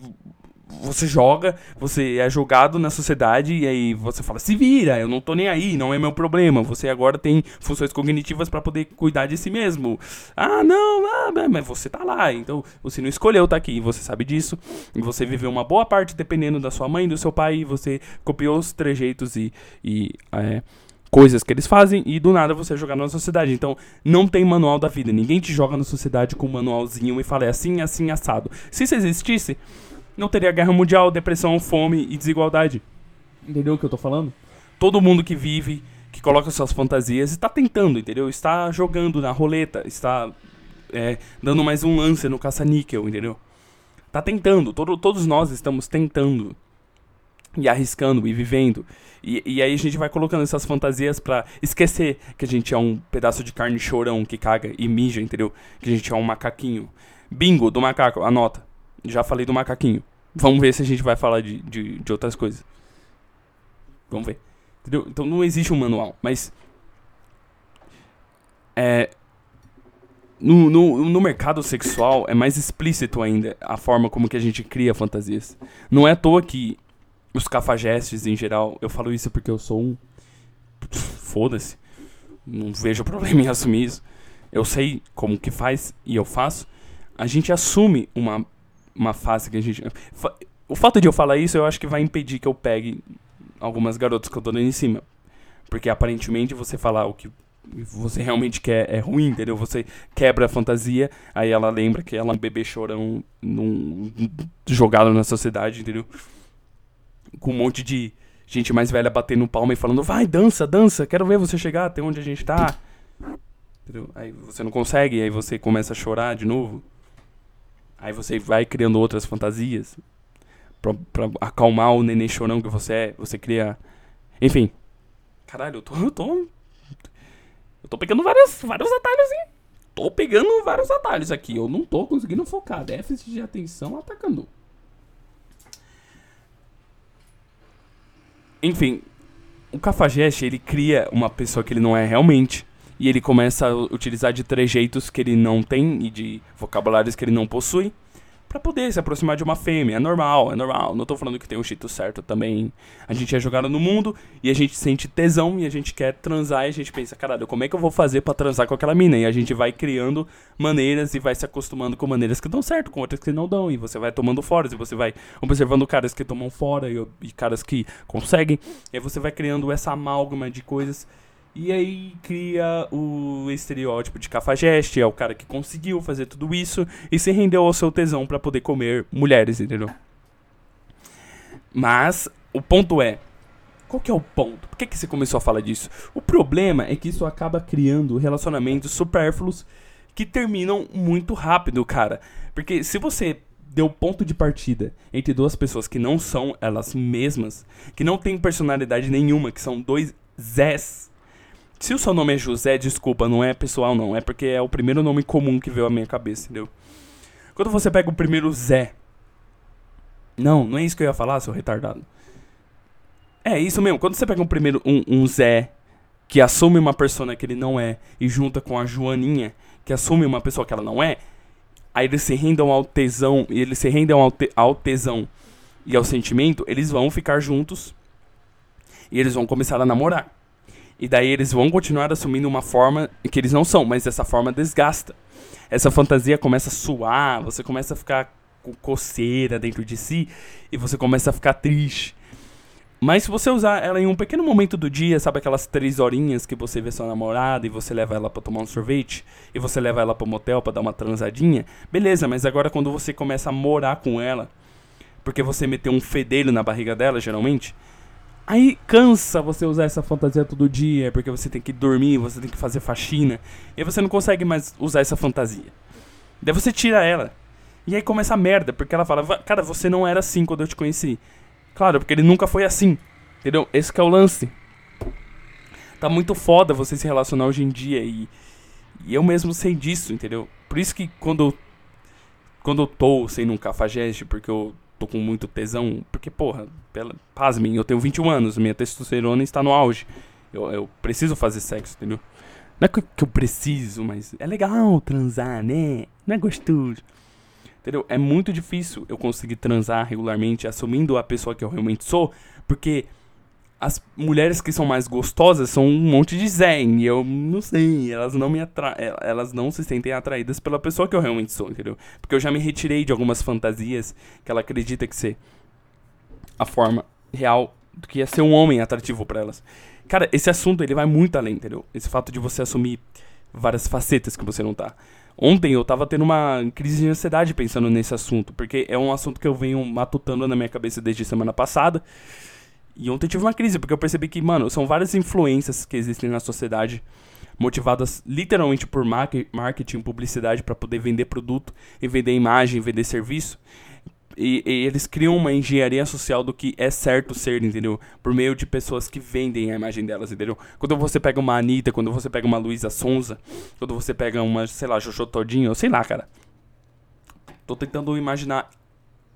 você joga, você é jogado na sociedade e aí você fala, se vira, eu não tô nem aí, não é meu problema. Você agora tem funções cognitivas para poder cuidar de si mesmo. Ah, não, ah, mas você tá lá, então você não escolheu estar tá aqui, você sabe disso. E você viveu uma boa parte dependendo da sua mãe, do seu pai, e você copiou os trejeitos e, e é, coisas que eles fazem e do nada você é jogado na sociedade. Então, não tem manual da vida. Ninguém te joga na sociedade com um manualzinho e fala é assim, assim, assado. Se isso existisse, não teria guerra mundial, depressão, fome e desigualdade. Entendeu o que eu tô falando? Todo mundo que vive, que coloca suas fantasias, está tentando, entendeu? Está jogando na roleta, está é, dando mais um lance no caça-níquel, entendeu? Tá tentando, todo, todos nós estamos tentando. E arriscando e vivendo. E, e aí a gente vai colocando essas fantasias pra esquecer que a gente é um pedaço de carne chorão que caga e mija, entendeu? Que a gente é um macaquinho. Bingo do macaco, anota. Já falei do macaquinho. Vamos ver se a gente vai falar de, de, de outras coisas. Vamos ver. Entendeu? Então não existe um manual, mas. É. No, no, no mercado sexual é mais explícito ainda a forma como que a gente cria fantasias. Não é à toa que os cafajestes em geral, eu falo isso porque eu sou um. [laughs] Foda-se. Não vejo problema em assumir isso. Eu sei como que faz e eu faço. A gente assume uma uma fase que a gente. O fato de eu falar isso, eu acho que vai impedir que eu pegue algumas garotas que eu tô dando em cima. Porque aparentemente você falar o que você realmente quer é ruim, entendeu? Você quebra a fantasia, aí ela lembra que ela é um bebê chorão num, jogado na sociedade, entendeu? Com um monte de gente mais velha batendo palma e falando, vai, dança, dança, quero ver você chegar até onde a gente tá. Aí você não consegue, aí você começa a chorar de novo. Aí você vai criando outras fantasias pra, pra acalmar o neném chorão que você é. Você cria. Enfim. Caralho, eu tô. Eu tô, eu tô pegando vários, vários atalhos, hein? Tô pegando vários atalhos aqui. Eu não tô conseguindo focar. Déficit de atenção atacando. Enfim, o cafajeste, ele cria uma pessoa que ele não é realmente. E ele começa a utilizar de trejeitos que ele não tem e de vocabulários que ele não possui para poder se aproximar de uma fêmea. É normal, é normal. Não tô falando que tem um jeito certo também. A gente é jogado no mundo e a gente sente tesão e a gente quer transar e a gente pensa, caralho, como é que eu vou fazer para transar com aquela mina? E a gente vai criando maneiras e vai se acostumando com maneiras que dão certo, com outras que não dão. E você vai tomando fora, e você vai observando caras que tomam fora e, e caras que conseguem. E aí você vai criando essa amálgama de coisas e aí cria o estereótipo de cafajeste, é o cara que conseguiu fazer tudo isso e se rendeu ao seu tesão para poder comer mulheres, entendeu? Mas o ponto é, qual que é o ponto? Por que, que você começou a falar disso? O problema é que isso acaba criando relacionamentos supérfluos que terminam muito rápido, cara. Porque se você deu ponto de partida entre duas pessoas que não são elas mesmas, que não têm personalidade nenhuma, que são dois Zés se o seu nome é José, desculpa, não é pessoal não, é porque é o primeiro nome comum que veio à minha cabeça, entendeu? Quando você pega o primeiro Zé. Não, não é isso que eu ia falar, seu retardado. É isso mesmo, quando você pega um primeiro um, um Zé que assume uma persona que ele não é e junta com a Joaninha, que assume uma pessoa que ela não é, aí eles se rendam ao tesão, e eles se rendem ao, te, ao tesão e ao sentimento, eles vão ficar juntos e eles vão começar a namorar. E daí eles vão continuar assumindo uma forma que eles não são, mas essa forma desgasta. Essa fantasia começa a suar, você começa a ficar com coceira dentro de si e você começa a ficar triste. Mas se você usar ela em um pequeno momento do dia, sabe aquelas três horinhas que você vê sua namorada e você leva ela para tomar um sorvete e você leva ela pro motel para dar uma transadinha, beleza, mas agora quando você começa a morar com ela, porque você meteu um fedelho na barriga dela, geralmente, Aí cansa você usar essa fantasia todo dia, porque você tem que dormir, você tem que fazer faxina, e você não consegue mais usar essa fantasia. Daí você tira ela. E aí começa a merda, porque ela fala, cara, você não era assim quando eu te conheci. Claro, porque ele nunca foi assim. Entendeu? Esse é o lance. Tá muito foda você se relacionar hoje em dia e, e eu mesmo sei disso, entendeu? Por isso que quando quando eu tô sendo um cafajeste, porque eu tô com muito tesão. Porque, porra, pela, pasmem, eu tenho 21 anos, minha testosterona está no auge. Eu, eu preciso fazer sexo, entendeu? Não é que eu preciso, mas é legal transar, né? Não é gostoso. Entendeu? É muito difícil eu conseguir transar regularmente assumindo a pessoa que eu realmente sou, porque as mulheres que são mais gostosas são um monte de zen. Eu não sei, elas não me atra elas não se sentem atraídas pela pessoa que eu realmente sou, entendeu? Porque eu já me retirei de algumas fantasias que ela acredita que ser a forma real do que é ser um homem atrativo para elas. Cara, esse assunto ele vai muito além, entendeu? Esse fato de você assumir várias facetas que você não tá. Ontem eu tava tendo uma crise de ansiedade pensando nesse assunto, porque é um assunto que eu venho matutando na minha cabeça desde semana passada. E ontem eu tive uma crise, porque eu percebi que, mano, são várias influências que existem na sociedade, motivadas literalmente por marketing, publicidade, para poder vender produto, e vender imagem, vender serviço. E, e, eles criam uma engenharia social do que é certo ser, entendeu? Por meio de pessoas que vendem a imagem delas, entendeu? Quando você pega uma Anitta, quando você pega uma Luísa Sonza, quando você pega uma, sei lá, Jojo Todinho, sei lá, cara. Tô tentando imaginar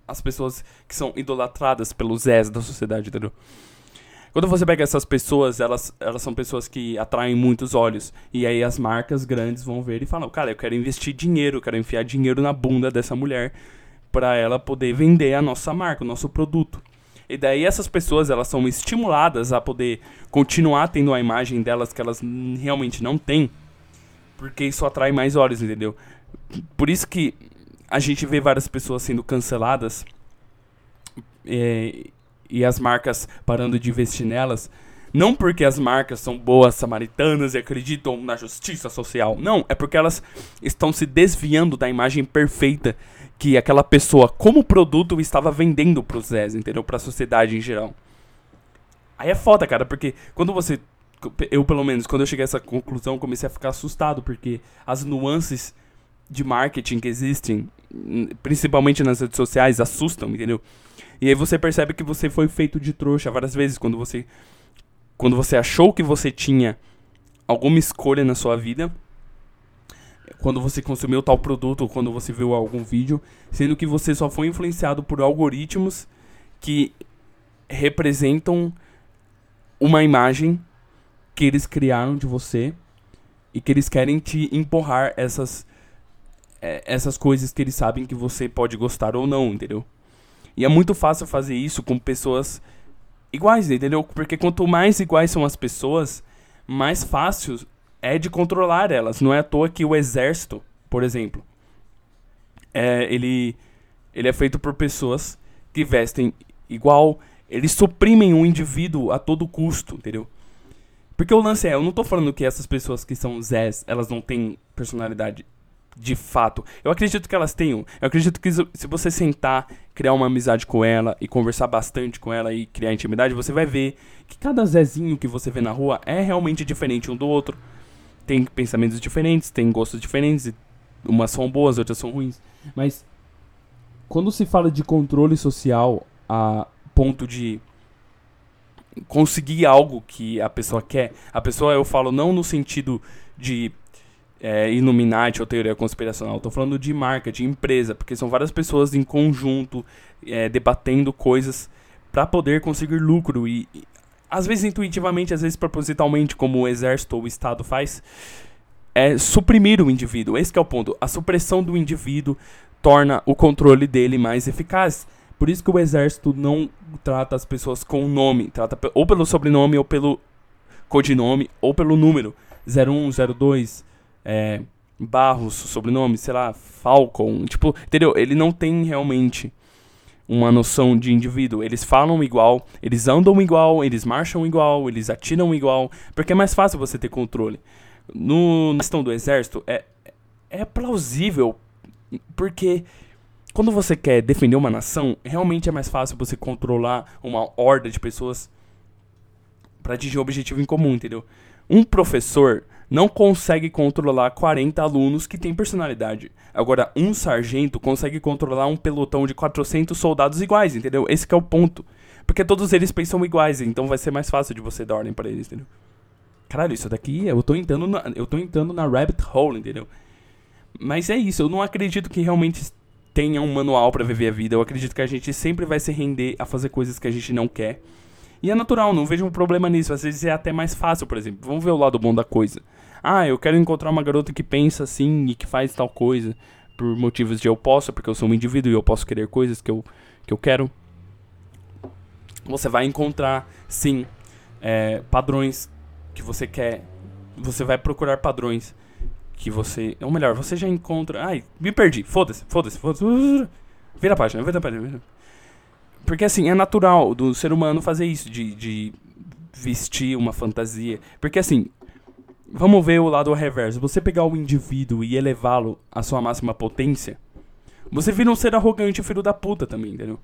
as pessoas que são idolatradas pelos Zés da sociedade, entendeu? Quando você pega essas pessoas, elas, elas são pessoas que atraem muitos olhos. E aí as marcas grandes vão ver e falam, cara, eu quero investir dinheiro, eu quero enfiar dinheiro na bunda dessa mulher para ela poder vender a nossa marca, o nosso produto. E daí essas pessoas, elas são estimuladas a poder continuar tendo a imagem delas que elas realmente não têm, porque isso atrai mais olhos, entendeu? Por isso que a gente vê várias pessoas sendo canceladas é, e as marcas parando de investir nelas. Não porque as marcas são boas samaritanas e acreditam na justiça social. Não, é porque elas estão se desviando da imagem perfeita que aquela pessoa, como produto, estava vendendo para os Zés, entendeu? Para a sociedade em geral. Aí é foda, cara, porque quando você. Eu, pelo menos, quando eu cheguei a essa conclusão, comecei a ficar assustado, porque as nuances de marketing que existem, principalmente nas redes sociais, assustam, entendeu? E aí você percebe que você foi feito de trouxa várias vezes quando você quando você achou que você tinha alguma escolha na sua vida, quando você consumiu tal produto ou quando você viu algum vídeo, sendo que você só foi influenciado por algoritmos que representam uma imagem que eles criaram de você e que eles querem te empurrar essas é, essas coisas que eles sabem que você pode gostar ou não, entendeu? E é muito fácil fazer isso com pessoas iguais, entendeu? Porque quanto mais iguais são as pessoas, mais fácil é de controlar elas. Não é à toa que o exército, por exemplo, é, ele, ele é feito por pessoas que vestem igual. Eles suprimem o indivíduo a todo custo, entendeu? Porque o lance é, eu não tô falando que essas pessoas que são Zés, elas não têm personalidade de fato. Eu acredito que elas tenham. Eu acredito que se você sentar, criar uma amizade com ela e conversar bastante com ela e criar intimidade, você vai ver que cada Zezinho que você vê na rua é realmente diferente um do outro. Tem pensamentos diferentes, tem gostos diferentes, umas são boas, outras são ruins. Mas quando se fala de controle social a ponto de conseguir algo que a pessoa quer, a pessoa eu falo não no sentido de é, Illuminati ou teoria conspiracional. Estou falando de marca, de empresa, porque são várias pessoas em conjunto é, debatendo coisas para poder conseguir lucro e, e, às vezes intuitivamente, às vezes propositalmente, como o exército ou o estado faz, é suprimir o indivíduo. Esse é o ponto. A supressão do indivíduo torna o controle dele mais eficaz. Por isso que o exército não trata as pessoas com nome, trata ou pelo sobrenome ou pelo codinome ou pelo número 01, 02, é, Barros, sobrenome, sei lá, Falcon, tipo, entendeu? Ele não tem realmente uma noção de indivíduo. Eles falam igual, eles andam igual, eles marcham igual, eles atiram igual, porque é mais fácil você ter controle. No, na questão do exército, é, é plausível, porque quando você quer defender uma nação, realmente é mais fácil você controlar uma horda de pessoas para atingir um objetivo em comum, entendeu? Um professor não consegue controlar 40 alunos que têm personalidade. Agora, um sargento consegue controlar um pelotão de 400 soldados iguais, entendeu? Esse é o ponto. Porque todos eles pensam iguais, então vai ser mais fácil de você dar ordem para eles, entendeu? Caralho, isso daqui, eu tô entrando na, eu tô entrando na rabbit hole, entendeu? Mas é isso, eu não acredito que realmente tenha um manual para viver a vida. Eu acredito que a gente sempre vai se render a fazer coisas que a gente não quer. E é natural, não vejo um problema nisso. Às vezes é até mais fácil, por exemplo. Vamos ver o lado bom da coisa. Ah, eu quero encontrar uma garota que pensa assim e que faz tal coisa por motivos de eu posso, porque eu sou um indivíduo e eu posso querer coisas que eu, que eu quero. Você vai encontrar, sim, é, padrões que você quer. Você vai procurar padrões que você. Ou melhor, você já encontra. Ai, me perdi. Foda-se, foda-se, foda-se. Vira a página, vira a página. Porque assim, é natural do ser humano fazer isso, de, de vestir uma fantasia. Porque assim, Vamos ver o lado reverso. Você pegar o indivíduo e elevá-lo à sua máxima potência, você vira um ser arrogante filho da puta também, entendeu?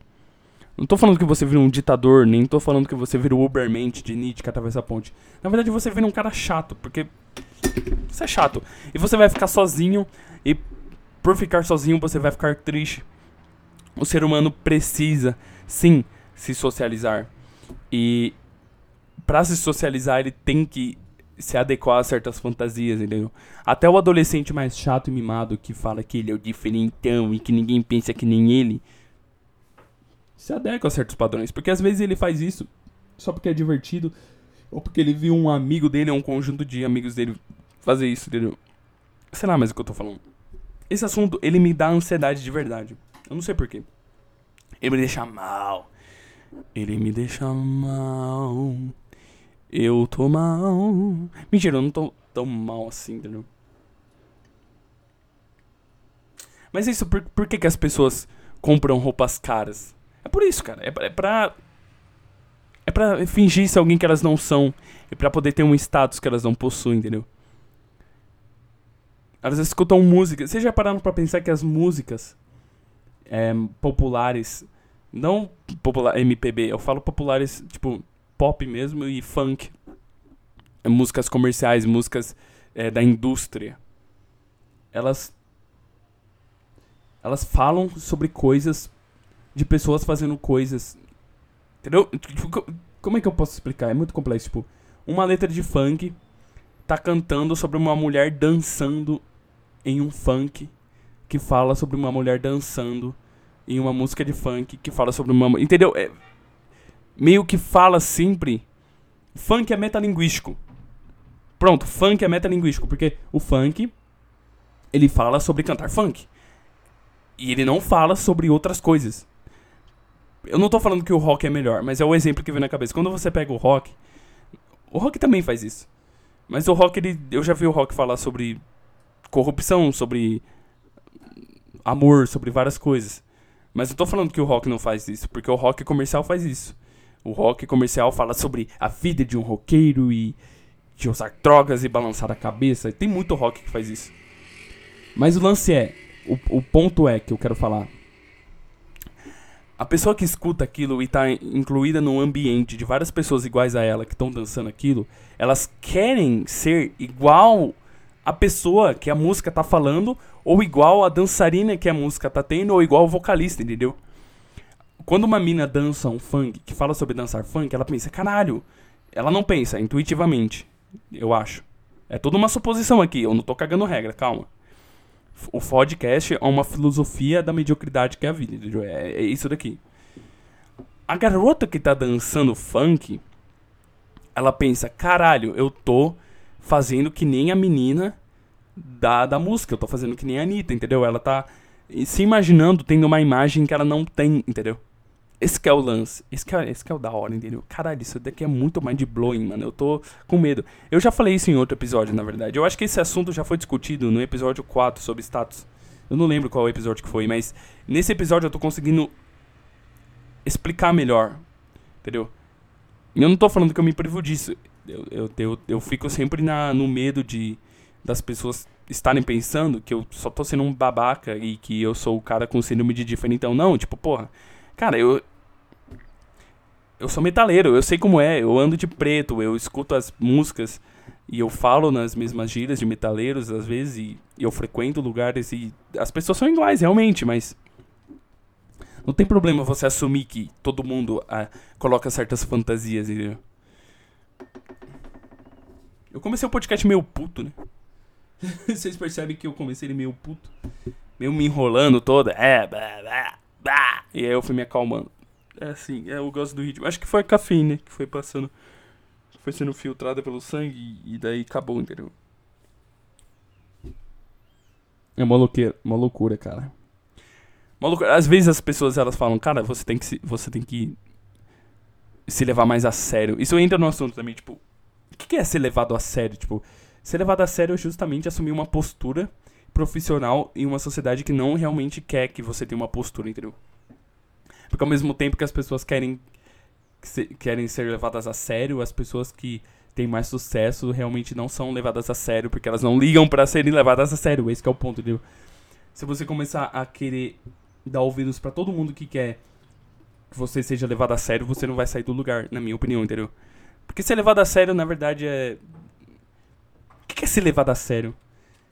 Não tô falando que você vira um ditador, nem tô falando que você vira o Ubermente de Nietzsche que atravessa a ponte. Na verdade, você vira um cara chato, porque você é chato. E você vai ficar sozinho, e por ficar sozinho, você vai ficar triste. O ser humano precisa, sim, se socializar. E para se socializar, ele tem que se adequar a certas fantasias, entendeu? Até o adolescente mais chato e mimado que fala que ele é o diferentão e que ninguém pensa que nem ele se adequa a certos padrões, porque às vezes ele faz isso só porque é divertido ou porque ele viu um amigo dele ou um conjunto de amigos dele fazer isso, entendeu? Sei lá mais o que eu tô falando. Esse assunto, ele me dá ansiedade de verdade. Eu não sei porquê. Ele me deixa mal. Ele me deixa mal. Eu tô mal. Mentira, eu não tô tão mal assim, entendeu? Mas é isso, por, por que, que as pessoas compram roupas caras? É por isso, cara. É, é pra. É pra fingir ser alguém que elas não são. É pra poder ter um status que elas não possuem, entendeu? Elas escutam música. Vocês já pararam pra pensar que as músicas é, populares. Não popular MPB, eu falo populares, tipo, pop mesmo e funk. Músicas comerciais, músicas é, da indústria. Elas. Elas falam sobre coisas de pessoas fazendo coisas. Entendeu? Tipo, como é que eu posso explicar? É muito complexo. Tipo, uma letra de funk tá cantando sobre uma mulher dançando em um funk que fala sobre uma mulher dançando em uma música de funk que fala sobre uma. Entendeu? É, meio que fala sempre funk é metalinguístico. Pronto, funk é metalinguístico, porque o funk ele fala sobre cantar funk. E ele não fala sobre outras coisas. Eu não tô falando que o rock é melhor, mas é o exemplo que vem na cabeça. Quando você pega o rock, o rock também faz isso. Mas o rock, ele, eu já vi o rock falar sobre corrupção, sobre amor, sobre várias coisas. Mas eu tô falando que o rock não faz isso, porque o rock comercial faz isso. O rock comercial fala sobre a vida de um roqueiro e de usar drogas e balançar a cabeça. Tem muito rock que faz isso. Mas o lance é, o, o ponto é que eu quero falar. A pessoa que escuta aquilo e está incluída num ambiente de várias pessoas iguais a ela que estão dançando aquilo, elas querem ser igual a pessoa que a música tá falando, ou igual a dançarina que a música tá tendo, ou igual o vocalista, entendeu? Quando uma mina dança um funk, que fala sobre dançar funk, ela pensa, caralho. Ela não pensa intuitivamente, eu acho. É toda uma suposição aqui, eu não tô cagando regra, calma. O podcast é uma filosofia da mediocridade que é a vida, entendeu? É, é isso daqui. A garota que tá dançando funk, ela pensa, caralho, eu tô fazendo que nem a menina da, da música, eu tô fazendo que nem a Anitta, entendeu? Ela tá se imaginando tendo uma imagem que ela não tem, entendeu? Esse é o lance. Esse é, esse é o da hora, entendeu? Caralho, isso daqui é muito mind blowing, mano. Eu tô com medo. Eu já falei isso em outro episódio, na verdade. Eu acho que esse assunto já foi discutido no episódio 4 sobre status. Eu não lembro qual episódio que foi, mas nesse episódio eu tô conseguindo explicar melhor. Entendeu? E eu não tô falando que eu me privo disso. Eu, eu, eu, eu fico sempre na, no medo de das pessoas estarem pensando que eu só tô sendo um babaca e que eu sou o cara com síndrome de diferentão. Não, tipo, porra Cara, eu. Eu sou metaleiro, eu sei como é. Eu ando de preto, eu escuto as músicas e eu falo nas mesmas gírias de metaleiros às vezes e, e eu frequento lugares e as pessoas são iguais, realmente, mas. Não tem problema você assumir que todo mundo ah, coloca certas fantasias, entendeu? Eu comecei o podcast meio puto, né? [laughs] Vocês percebem que eu comecei ele meio puto? Meio me enrolando toda. É, blá, blá. Bah! E aí eu fui me acalmando. É assim, é, eu gosto do ritmo. Acho que foi a cafeína que foi passando. Foi sendo filtrada pelo sangue e daí acabou, entendeu? É uma loucura, uma loucura, cara. Uma loucura. Às vezes as pessoas elas falam, cara, você tem que se, você tem que se levar mais a sério. Isso entra no assunto também, tipo, o que é ser levado a sério? Tipo, ser levado a sério é justamente assumir uma postura profissional em uma sociedade que não realmente quer que você tenha uma postura, entendeu? Porque ao mesmo tempo que as pessoas querem, querem ser levadas a sério, as pessoas que têm mais sucesso realmente não são levadas a sério, porque elas não ligam para serem levadas a sério. Esse é o ponto, entendeu? Se você começar a querer dar ouvidos para todo mundo que quer que você seja levado a sério, você não vai sair do lugar, na minha opinião, entendeu? Porque ser levado a sério, na verdade, é. Que é ser levado a sério?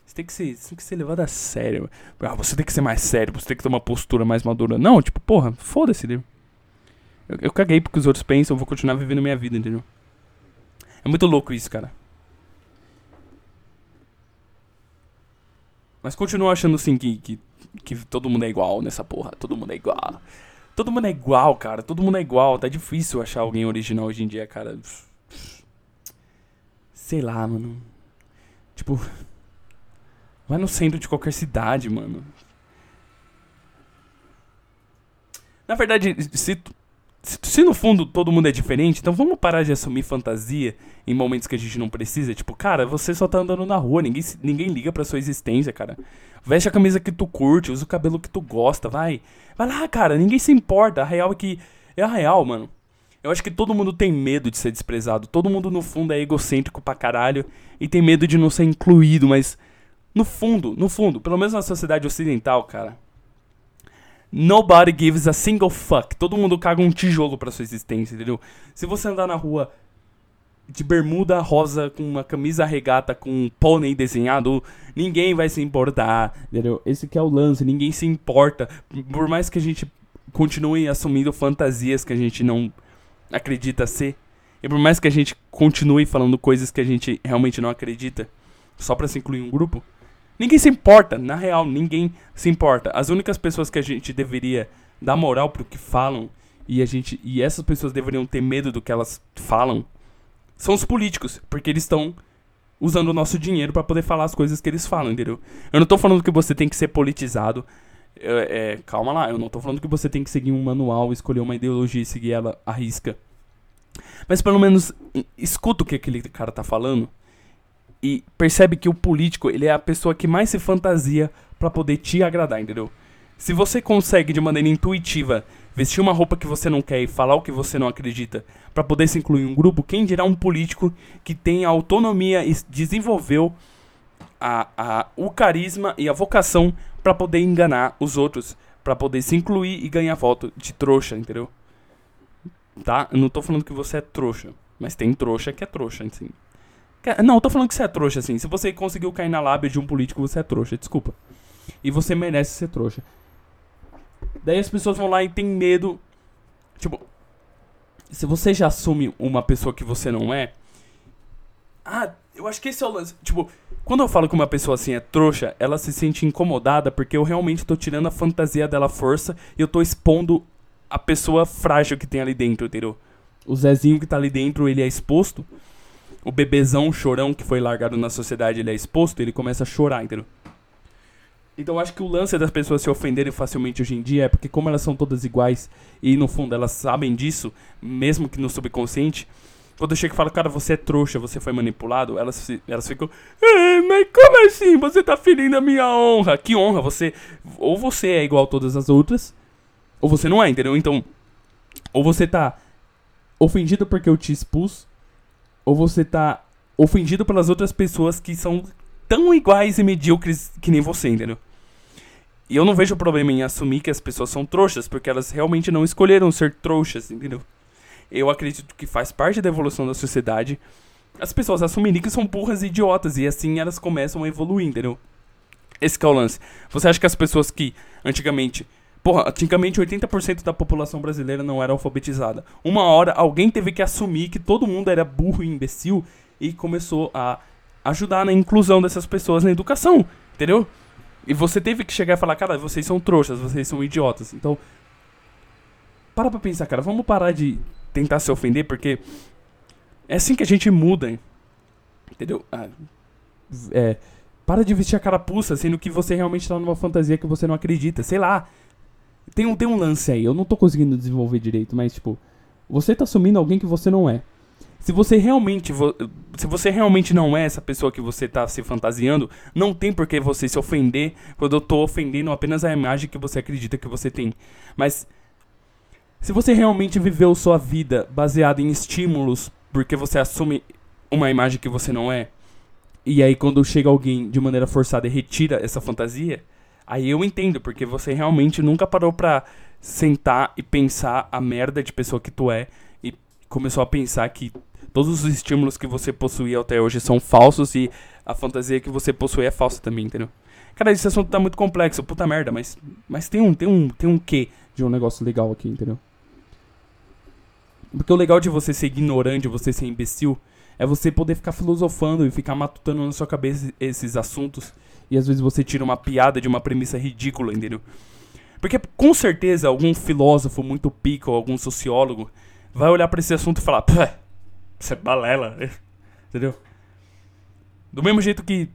Você tem que ser, tem que ser levado a sério. Ah, você tem que ser mais sério, você tem que ter uma postura mais madura. Não, tipo, porra, foda-se? Eu, eu caguei porque os outros pensam, eu vou continuar vivendo minha vida, entendeu? É muito louco isso, cara. Mas continuo achando assim que, que, que todo mundo é igual nessa porra. Todo mundo é igual. Todo mundo é igual, cara. Todo mundo é igual. Tá difícil achar alguém original hoje em dia, cara. Sei lá, mano. Tipo, Vai no centro de qualquer cidade, mano. Na verdade, se, se, se, no fundo todo mundo é diferente, então vamos parar de assumir fantasia em momentos que a gente não precisa. Tipo, cara, você só tá andando na rua, ninguém, ninguém liga pra sua existência, cara. Veste a camisa que tu curte, usa o cabelo que tu gosta, vai. Vai lá, cara, ninguém se importa. A real é que. É a real, mano. Eu acho que todo mundo tem medo de ser desprezado. Todo mundo, no fundo, é egocêntrico pra caralho e tem medo de não ser incluído, mas no fundo, no fundo, pelo menos na sociedade ocidental, cara. Nobody gives a single fuck. Todo mundo caga um tijolo pra sua existência, entendeu? Se você andar na rua de bermuda rosa com uma camisa regata com um pônei desenhado, ninguém vai se importar, entendeu? Esse que é o lance, ninguém se importa. Por mais que a gente continue assumindo fantasias que a gente não acredita ser, e por mais que a gente continue falando coisas que a gente realmente não acredita, só para se incluir em um grupo, Ninguém se importa, na real, ninguém se importa. As únicas pessoas que a gente deveria dar moral pro que falam e a gente e essas pessoas deveriam ter medo do que elas falam são os políticos, porque eles estão usando o nosso dinheiro para poder falar as coisas que eles falam, entendeu? Eu não tô falando que você tem que ser politizado. É, calma lá, eu não tô falando que você tem que seguir um manual, escolher uma ideologia e seguir ela à risca. Mas pelo menos escuta o que aquele cara tá falando e percebe que o político, ele é a pessoa que mais se fantasia para poder te agradar, entendeu? Se você consegue de maneira intuitiva vestir uma roupa que você não quer e falar o que você não acredita para poder se incluir em um grupo, quem dirá um político que tem autonomia e desenvolveu a, a, o carisma e a vocação para poder enganar os outros, para poder se incluir e ganhar voto de trouxa, entendeu? Tá? Eu não tô falando que você é trouxa, mas tem trouxa que é trouxa, assim. Não, eu tô falando que você é trouxa, assim. Se você conseguiu cair na lábia de um político, você é trouxa, desculpa. E você merece ser trouxa. Daí as pessoas vão lá e tem medo. Tipo, se você já assume uma pessoa que você não é. Ah, eu acho que esse é o lance. Tipo, quando eu falo que uma pessoa assim é trouxa, ela se sente incomodada porque eu realmente tô tirando a fantasia dela força e eu tô expondo a pessoa frágil que tem ali dentro, entendeu? O Zezinho que tá ali dentro, ele é exposto. O bebezão chorão que foi largado na sociedade, ele é exposto, ele começa a chorar, entendeu? Então eu acho que o lance das pessoas se ofenderem facilmente hoje em dia é porque como elas são todas iguais e no fundo elas sabem disso, mesmo que no subconsciente, quando eu chego e falo, cara, você é trouxa, você foi manipulado, elas, elas ficam, mas como assim? Você tá ferindo a minha honra? Que honra? Você, ou você é igual a todas as outras, ou você não é, entendeu? Então, ou você tá ofendido porque eu te expus, ou você tá ofendido pelas outras pessoas que são tão iguais e medíocres que nem você, entendeu? E eu não vejo problema em assumir que as pessoas são trouxas, porque elas realmente não escolheram ser trouxas, entendeu? Eu acredito que faz parte da evolução da sociedade as pessoas assumirem que são burras e idiotas, e assim elas começam a evoluir, entendeu? Esse é o lance. Você acha que as pessoas que antigamente. Porra, antigamente 80% da população brasileira não era alfabetizada. Uma hora alguém teve que assumir que todo mundo era burro e imbecil e começou a ajudar na inclusão dessas pessoas na educação, entendeu? E você teve que chegar e falar, cara, vocês são trouxas, vocês são idiotas. Então, para pra pensar, cara, vamos parar de tentar se ofender, porque é assim que a gente muda, entendeu? Ah, é, para de vestir a carapuça, sendo que você realmente tá numa fantasia que você não acredita, sei lá. Tem um, tem um lance aí, eu não tô conseguindo desenvolver direito, mas tipo, você tá assumindo alguém que você não é. Se você realmente se você realmente não é essa pessoa que você está se fantasiando, não tem por que você se ofender quando eu estou ofendendo apenas a imagem que você acredita que você tem. Mas se você realmente viveu sua vida baseada em estímulos porque você assume uma imagem que você não é, e aí quando chega alguém de maneira forçada e retira essa fantasia, aí eu entendo, porque você realmente nunca parou pra sentar e pensar a merda de pessoa que tu é e começou a pensar que todos os estímulos que você possuía até hoje são falsos e a fantasia que você possui é falsa também, entendeu? Cara, esse assunto tá muito complexo, puta merda, mas, mas tem um tem um tem um quê de um negócio legal aqui, entendeu? Porque o legal de você ser ignorante, você ser imbecil, é você poder ficar filosofando e ficar matutando na sua cabeça esses assuntos e às vezes você tira uma piada de uma premissa ridícula, entendeu? Porque com certeza algum filósofo muito pico ou algum sociólogo vai olhar para esse assunto e falar, isso é balela. [laughs] Entendeu? Do mesmo jeito que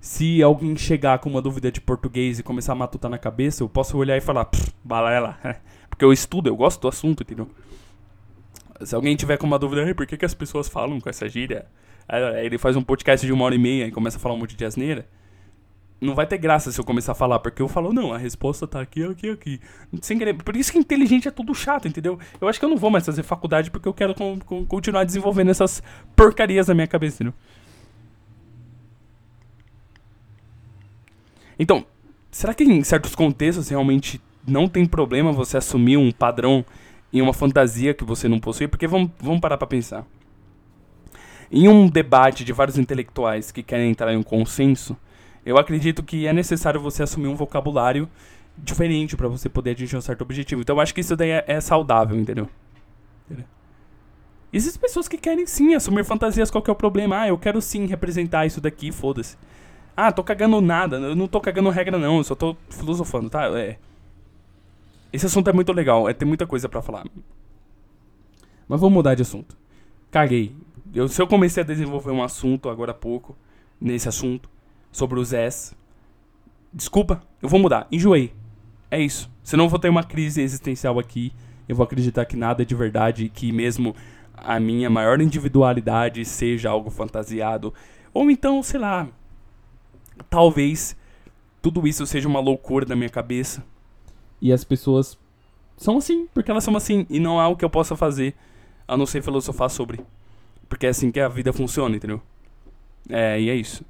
se alguém chegar com uma dúvida de português e começar a matutar na cabeça, eu posso olhar e falar, balela. [laughs] Porque eu estudo, eu gosto do assunto, entendeu? Se alguém tiver com uma dúvida, por que, que as pessoas falam com essa gíria? Aí ele faz um podcast de uma hora e meia e começa a falar um monte de asneira não vai ter graça se eu começar a falar, porque eu falo, não, a resposta tá aqui, aqui, aqui. Sem querer. Por isso que inteligente é tudo chato, entendeu? Eu acho que eu não vou mais fazer faculdade porque eu quero com, com, continuar desenvolvendo essas porcarias na minha cabeça, entendeu? Então, será que em certos contextos realmente não tem problema você assumir um padrão em uma fantasia que você não possui? Porque vamos, vamos parar pra pensar. Em um debate de vários intelectuais que querem entrar em um consenso eu acredito que é necessário você assumir um vocabulário diferente para você poder atingir um certo objetivo. Então eu acho que isso daí é, é saudável, entendeu? entendeu? Existem pessoas que querem sim assumir fantasias, qual que é o problema? Ah, eu quero sim representar isso daqui, foda-se. Ah, tô cagando nada, eu não tô cagando regra não, eu só tô filosofando, tá? É. Esse assunto é muito legal, é, tem muita coisa para falar. Mas vamos mudar de assunto. Caguei. Eu, se eu comecei a desenvolver um assunto agora há pouco, nesse assunto, sobre os S, desculpa, eu vou mudar. Enjoei. É isso. Senão eu vou ter uma crise existencial aqui. Eu vou acreditar que nada é de verdade, que mesmo a minha maior individualidade seja algo fantasiado. Ou então, sei lá, talvez tudo isso seja uma loucura da minha cabeça. E as pessoas são assim, porque elas são assim. E não há o que eu possa fazer a não ser filosofar sobre. Porque é assim que a vida funciona, entendeu? É, e é isso.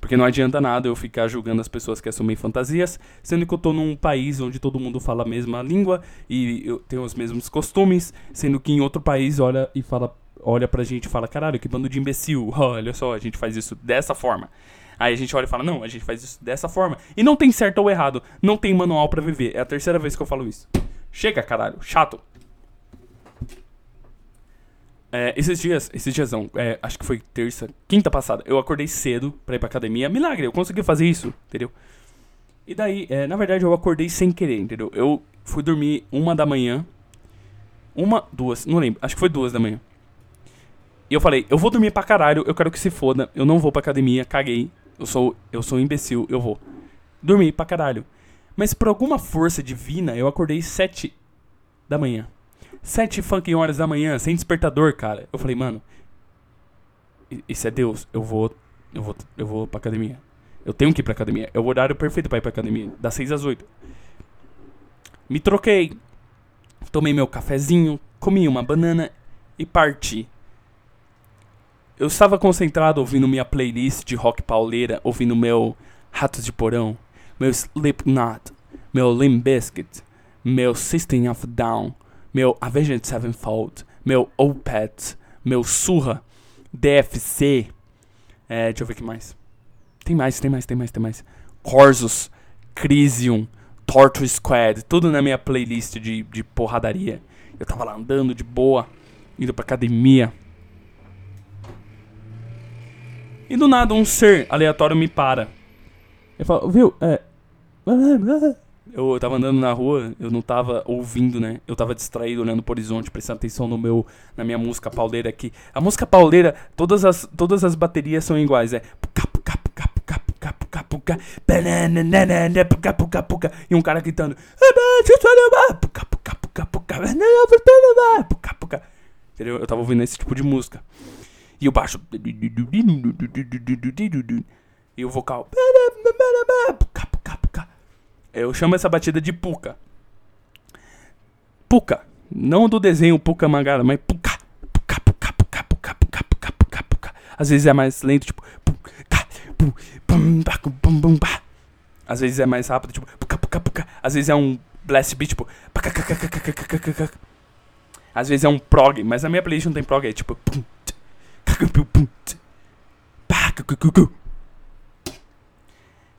Porque não adianta nada eu ficar julgando as pessoas que assumem fantasias, sendo que eu tô num país onde todo mundo fala a mesma língua e eu tenho os mesmos costumes, sendo que em outro país olha e fala, olha pra gente e fala, caralho, que bando de imbecil, [laughs] olha só, a gente faz isso dessa forma. Aí a gente olha e fala, não, a gente faz isso dessa forma. E não tem certo ou errado, não tem manual para viver. É a terceira vez que eu falo isso. Chega, caralho, chato. É, esses dias, esses dias é, acho que foi terça, quinta passada, eu acordei cedo pra ir pra academia. Milagre, eu consegui fazer isso, entendeu? E daí, é, na verdade, eu acordei sem querer, entendeu? Eu fui dormir uma da manhã. Uma, duas, não lembro, acho que foi duas da manhã. E eu falei, eu vou dormir pra caralho, eu quero que se foda, eu não vou pra academia, caguei. Eu sou, eu sou um imbecil, eu vou. Dormi pra caralho. Mas por alguma força divina, eu acordei sete da manhã. Sete fucking horas da manhã, sem despertador, cara. Eu falei, mano, isso é Deus. Eu vou, eu vou, eu vou pra academia. Eu tenho que ir pra academia. É o horário perfeito pra ir pra academia. Das seis às oito. Me troquei. Tomei meu cafezinho, comi uma banana e parti. Eu estava concentrado ouvindo minha playlist de rock pauleira, ouvindo meu Ratos de Porão, meu Slipknot, meu Limp Bizkit, meu System of Down, meu Avenged Sevenfold, meu Opeth, meu Surra, DFC, é, deixa eu ver o que mais. Tem mais, tem mais, tem mais, tem mais. Corsus, Crisium, Torture Squad, tudo na minha playlist de, de porradaria. Eu tava lá andando de boa, indo pra academia. E do nada um ser aleatório me para. Eu falo, viu, é. Eu tava andando na rua, eu não tava ouvindo, né? Eu tava distraído olhando pro horizonte, prestando atenção no meu, na minha música pauleira aqui. A música pauleira, todas as, todas as baterias são iguais, é. E um cara gritando. Entendeu? Eu tava ouvindo esse tipo de música. E o baixo. E o vocal. Eu chamo essa batida de puca. Puca. Não do desenho Puca Mangara, mas puca. Puca, puca, puca, puca, puca, puca, puca, puca. Às vezes é mais lento, tipo. Às vezes é mais rápido, tipo. Puca, puca, puca. Às vezes é um blast beat, tipo. Às vezes é um prog, mas na minha playlist não tem prog, é tipo.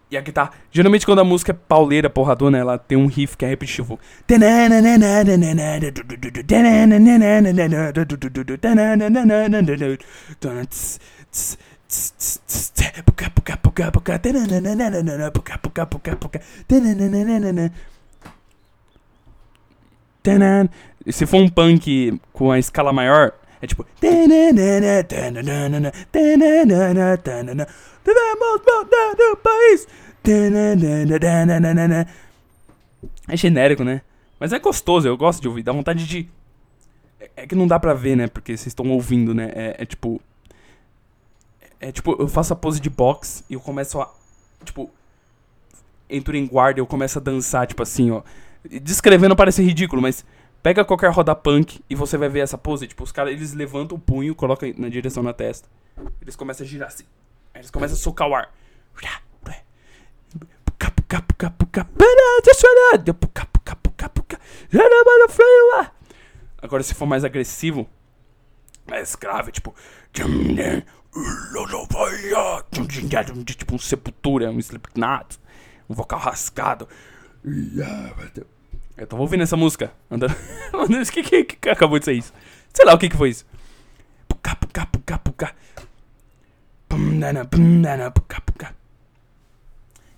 E a guitarra. Geralmente quando a música é pauleira, porradona, ela tem um riff que é repetitivo. Se for um punk com a escala maior, é tipo. É genérico, né? Mas é gostoso, eu gosto de ouvir. Dá vontade de. É que não dá pra ver, né? Porque vocês estão ouvindo, né? É, é, tipo. É tipo, eu faço a pose de box e eu começo a. Tipo. Entro em guarda e eu começo a dançar, tipo assim, ó. Descrevendo parece ridículo, mas Pega qualquer roda punk e você vai ver essa pose. Tipo, os caras, eles levantam o punho, colocam na direção na testa. Eles começam a girar assim. Aí eles começam a socar o ar. Agora, se for mais agressivo, mais grave, tipo. Tipo um sepultura, um slipknot, um vocal rascado. Eu tava ouvindo essa música. Andando. [laughs] O que, que, que acabou de ser isso? Sei lá o que, que foi isso. Puka, puka, puka, puka.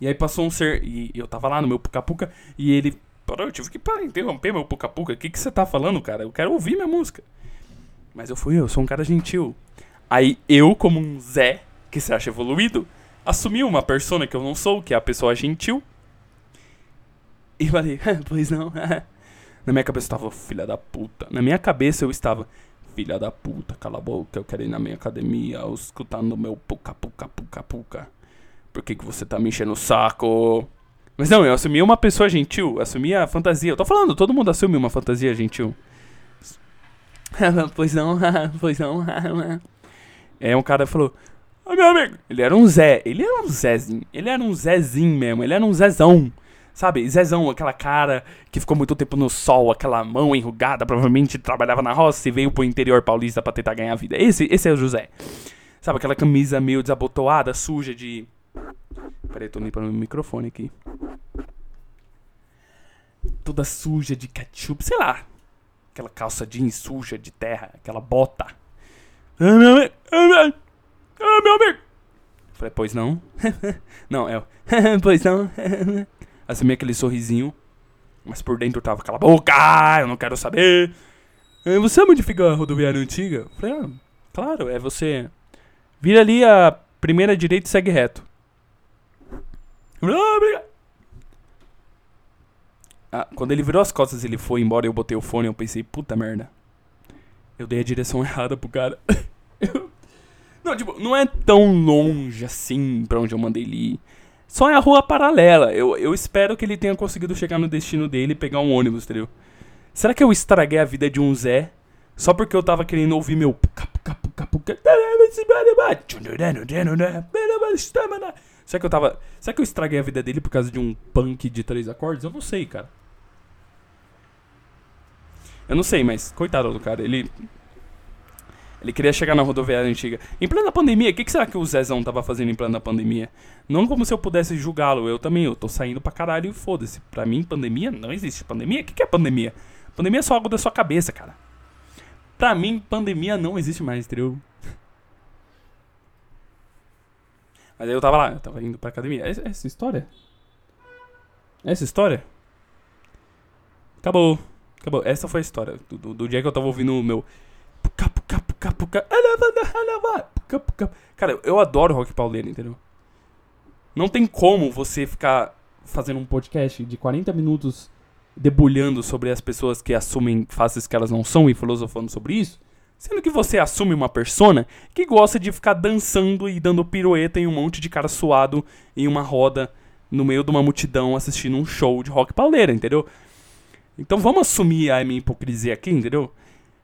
E aí passou um ser. E eu tava lá no meu puka puka. E ele. Parou, eu tive que parar, interromper meu puka puka. O que, que você tá falando, cara? Eu quero ouvir minha música. Mas eu fui, eu sou um cara gentil. Aí eu, como um Zé, que se acha evoluído, assumi uma persona que eu não sou, que é a pessoa gentil. E falei, pois não. [laughs] Na minha cabeça eu estava, filha da puta. Na minha cabeça eu estava, filha da puta, cala a boca, eu quero ir na minha academia, escutando meu puca, puca, puca, puca. Por que, que você tá me enchendo o saco? Mas não, eu assumi uma pessoa gentil, assumi a fantasia. Eu tô falando, todo mundo assume uma fantasia gentil. [laughs] pois não, [laughs] pois não. é, um cara falou, ah, meu amigo, ele era um Zé, ele era um Zézinho, ele era um Zézinho mesmo, ele era um Zezão. Sabe, Zezão, aquela cara que ficou muito tempo no sol, aquela mão enrugada, provavelmente trabalhava na roça e veio pro interior paulista pra tentar ganhar vida. Esse, esse é o José. Sabe, aquela camisa meio desabotoada, suja de. Peraí, tô limpando o microfone aqui. Toda suja de ketchup, sei lá. Aquela calça jeans suja de terra, aquela bota. Ah, meu amigo! Ah, meu amigo! Falei, pois não? [laughs] não, é. [laughs] pois não? [laughs] assumi aquele sorrisinho, mas por dentro tava aquela boca, eu não quero saber. Você sabe onde fica a rodoviária antiga? Falei, ah, claro, é você. Vira ali a primeira direita e segue reto. Ah, quando ele virou as costas ele foi embora eu botei o fone, eu pensei, puta merda. Eu dei a direção [laughs] errada pro cara. [laughs] não, tipo, não é tão longe assim pra onde eu mandei ele ir. Só é a rua paralela. Eu, eu espero que ele tenha conseguido chegar no destino dele e pegar um ônibus, entendeu? Será que eu estraguei a vida de um Zé só porque eu tava querendo ouvir meu. [laughs] Será que eu tava. Será que eu estraguei a vida dele por causa de um punk de três acordes? Eu não sei, cara. Eu não sei, mas coitado do cara. Ele ele queria chegar na rodoviária antiga. Em plena pandemia, o que, que, será que o Zezão tava fazendo em plena pandemia? Não como se eu pudesse julgá-lo. Eu também, eu tô saindo pra caralho e foda-se. Pra mim, pandemia não existe. Pandemia? O que, que é pandemia? Pandemia é só algo da sua cabeça, cara. Pra mim, pandemia não existe mais, entendeu? Mas aí eu tava lá, eu tava indo pra academia. Essa, essa história? Essa história? Acabou. Acabou. Essa foi a história. Do, do, do dia que eu tava ouvindo o meu Cara, eu adoro rock pauleiro, entendeu? Não tem como você ficar fazendo um podcast de 40 minutos debulhando sobre as pessoas que assumem faces que elas não são e filosofando sobre isso, sendo que você assume uma persona que gosta de ficar dançando e dando pirueta em um monte de cara suado em uma roda no meio de uma multidão assistindo um show de rock pauleira, entendeu? Então vamos assumir a minha hipocrisia aqui, entendeu?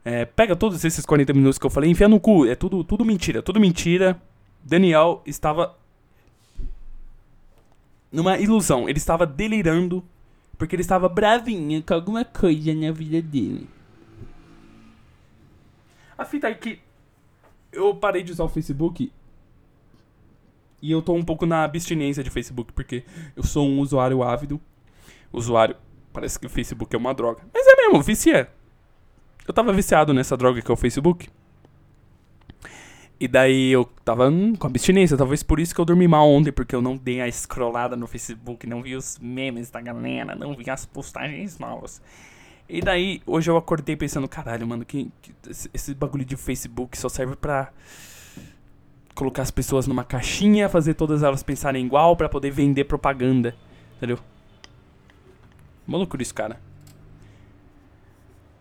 É, pega todos esses 40 minutos que eu falei, enfia no cu. É tudo, tudo mentira, tudo mentira. Daniel estava numa ilusão. Ele estava delirando porque ele estava bravinho com alguma coisa na vida dele. A fita é que eu parei de usar o Facebook e eu tô um pouco na abstinência de Facebook porque eu sou um usuário ávido. Usuário, parece que o Facebook é uma droga. Mas é mesmo, vicia. Eu tava viciado nessa droga que é o Facebook. E daí eu tava hum, com abstinência, talvez por isso que eu dormi mal ontem, porque eu não dei a scrollada no Facebook, não vi os memes da galera, não vi as postagens novas. E daí, hoje eu acordei pensando, caralho, mano, que, que esse bagulho de Facebook só serve pra colocar as pessoas numa caixinha, fazer todas elas pensarem igual para poder vender propaganda, entendeu? Maluco isso, cara.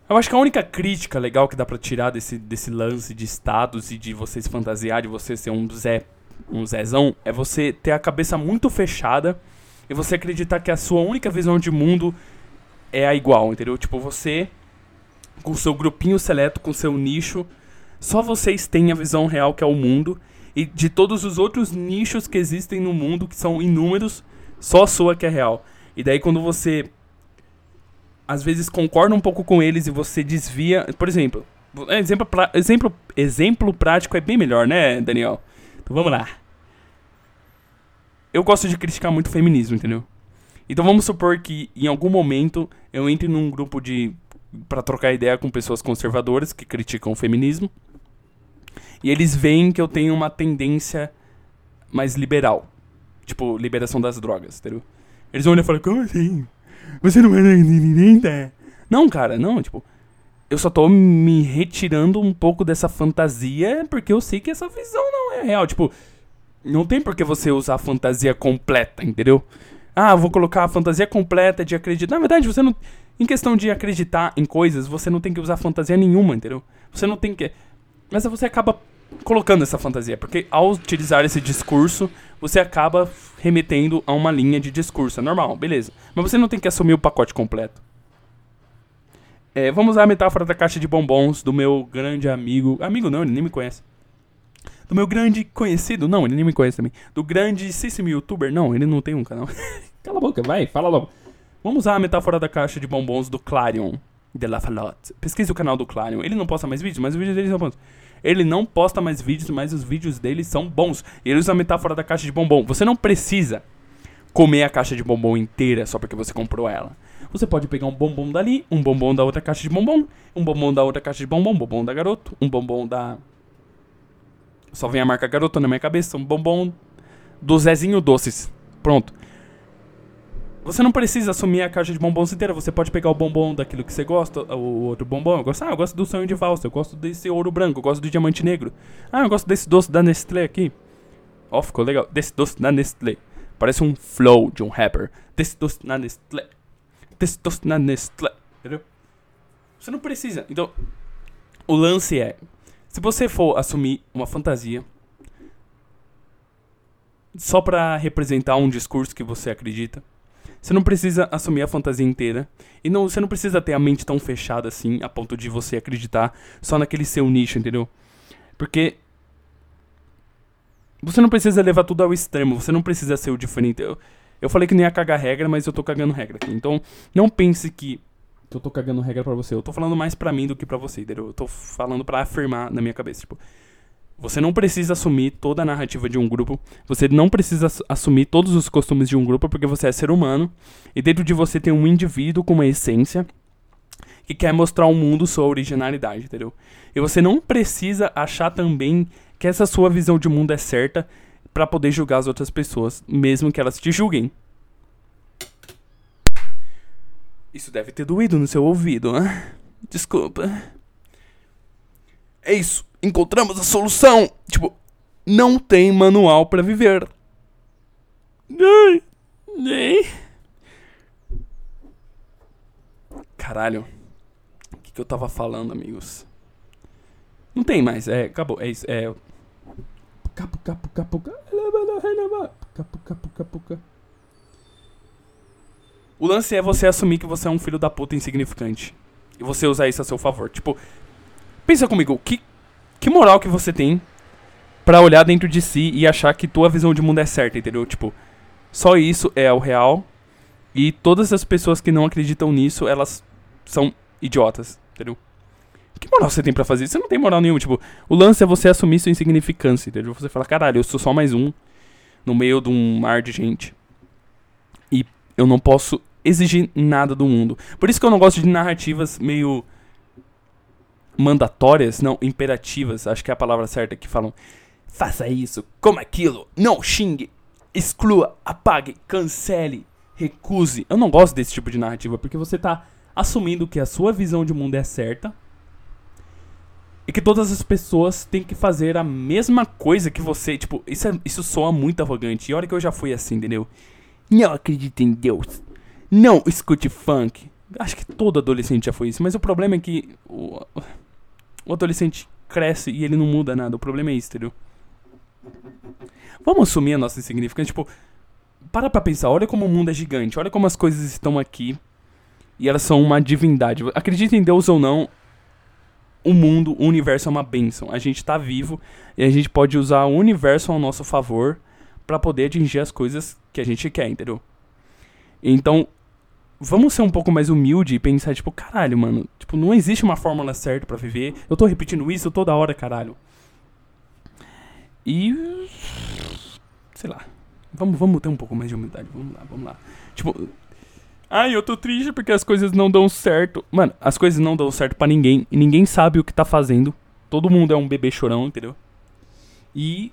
Eu acho que a única crítica legal que dá pra tirar desse, desse lance de status e de você se fantasiar, de você ser um Zé, um Zezão, é você ter a cabeça muito fechada e você acreditar que a sua única visão de mundo é a igual, entendeu? Tipo, você, com seu grupinho seleto, com seu nicho, só vocês têm a visão real que é o mundo. E de todos os outros nichos que existem no mundo, que são inúmeros, só a sua que é real. E daí quando você às vezes concorda um pouco com eles e você desvia. Por exemplo, exemplo, exemplo, exemplo prático é bem melhor, né, Daniel? Então vamos lá. Eu gosto de criticar muito o feminismo, entendeu? Então vamos supor que em algum momento eu entre num grupo de. para trocar ideia com pessoas conservadoras que criticam o feminismo. E eles veem que eu tenho uma tendência mais liberal. Tipo, liberação das drogas, entendeu? Eles vão olhar e falar, como assim? Você não é? Não, cara, não, tipo. eu só tô me retirando um pouco dessa fantasia porque eu sei que essa visão não é real. Tipo, não tem por que você usar a fantasia completa, entendeu? Ah, vou colocar a fantasia completa de acreditar. Na verdade, você não. Em questão de acreditar em coisas, você não tem que usar fantasia nenhuma, entendeu? Você não tem que. Mas você acaba colocando essa fantasia, porque ao utilizar esse discurso, você acaba remetendo a uma linha de discurso. É normal, beleza. Mas você não tem que assumir o pacote completo. É, vamos usar a metáfora da caixa de bombons do meu grande amigo. Amigo não, ele nem me conhece. Do meu grande conhecido, não, ele nem me conhece também. Do grandíssimo youtuber, não, ele não tem um canal. [laughs] Cala a boca, vai, fala logo. Vamos usar a metáfora da caixa de bombons do Clarion de La Falotte. Pesquise o canal do Clarion. Ele não posta mais vídeos, mas os vídeos dele são bons. Ele não posta mais vídeos, mas os vídeos dele são bons. Ele usa a metáfora da caixa de bombom. Você não precisa comer a caixa de bombom inteira só porque você comprou ela. Você pode pegar um bombom dali, um bombom da outra caixa de bombom, um bombom da outra caixa de bombom, um bombom da garoto, um bombom da. Só vem a marca garoto na minha cabeça, um bombom do Zezinho Doces. Pronto. Você não precisa assumir a caixa de bombons inteira. Você pode pegar o bombom daquilo que você gosta, o outro bombom. Eu gosto, ah, eu gosto do sonho de valsa, eu gosto desse ouro branco, eu gosto do diamante negro. Ah, eu gosto desse doce da Nestlé aqui. Ó, oh, ficou legal. Desse doce da Nestlé. Parece um flow de um rapper. Desse doce da Nestlé testosterona Nestlé, entendeu? Você não precisa. Então, o lance é, se você for assumir uma fantasia só para representar um discurso que você acredita, você não precisa assumir a fantasia inteira e não, você não precisa ter a mente tão fechada assim a ponto de você acreditar só naquele seu nicho, entendeu? Porque você não precisa levar tudo ao extremo, você não precisa ser o diferente. Eu, eu falei que nem ia cagar regra, mas eu tô cagando regra aqui. Então, não pense que, que eu tô cagando regra para você. Eu tô falando mais para mim do que para você, entendeu? Eu tô falando para afirmar na minha cabeça, tipo, você não precisa assumir toda a narrativa de um grupo. Você não precisa assumir todos os costumes de um grupo porque você é ser humano. E dentro de você tem um indivíduo com uma essência que quer mostrar ao mundo sua originalidade, entendeu? E você não precisa achar também que essa sua visão de mundo é certa para poder julgar as outras pessoas, mesmo que elas te julguem. Isso deve ter doído no seu ouvido, né? Desculpa. É isso. Encontramos a solução. Tipo, não tem manual para viver. Caralho. O que, que eu tava falando, amigos? Não tem mais. É, acabou. É isso. É. Capu, capu, capu, capu, capu, capu, O lance é você assumir que você é um filho da puta insignificante. E você usar isso a seu favor. Tipo, pensa comigo, que, que moral que você tem para olhar dentro de si e achar que tua visão de mundo é certa, entendeu? Tipo, só isso é o real. E todas as pessoas que não acreditam nisso, elas são idiotas, entendeu? Que moral você tem para fazer? Você não tem moral nenhuma. Tipo, o lance é você assumir sua insignificância, entendeu? Você fala, caralho, eu sou só mais um no meio de um mar de gente. E eu não posso exigir nada do mundo. Por isso que eu não gosto de narrativas meio mandatórias, não, imperativas, acho que é a palavra certa que falam faça isso, como aquilo, não xingue, exclua, apague, cancele, recuse. Eu não gosto desse tipo de narrativa porque você tá assumindo que a sua visão de mundo é certa e que todas as pessoas têm que fazer a mesma coisa que você. Tipo, isso, é, isso soa muito arrogante. E olha que eu já fui assim, entendeu? Não acredite em Deus. Não escute funk. Acho que todo adolescente já foi isso. Mas o problema é que o adolescente cresce e ele não muda nada. O problema é isso, entendeu? Vamos assumir a nossa insignificância. Tipo, para pra pensar. Olha como o mundo é gigante. Olha como as coisas estão aqui. E elas são uma divindade. Acredite em Deus ou não, o mundo, o universo é uma benção. A gente está vivo e a gente pode usar o universo ao nosso favor para poder atingir as coisas que a gente quer, entendeu? Então, vamos ser um pouco mais humilde e pensar, tipo, caralho, mano, tipo, não existe uma fórmula certa para viver. Eu tô repetindo isso toda hora, caralho. E sei lá. Vamos, vamos ter um pouco mais de humildade. Vamos lá, vamos lá. Tipo, Ai, eu tô triste porque as coisas não dão certo. Mano, as coisas não dão certo para ninguém. E ninguém sabe o que tá fazendo. Todo mundo é um bebê chorão, entendeu? E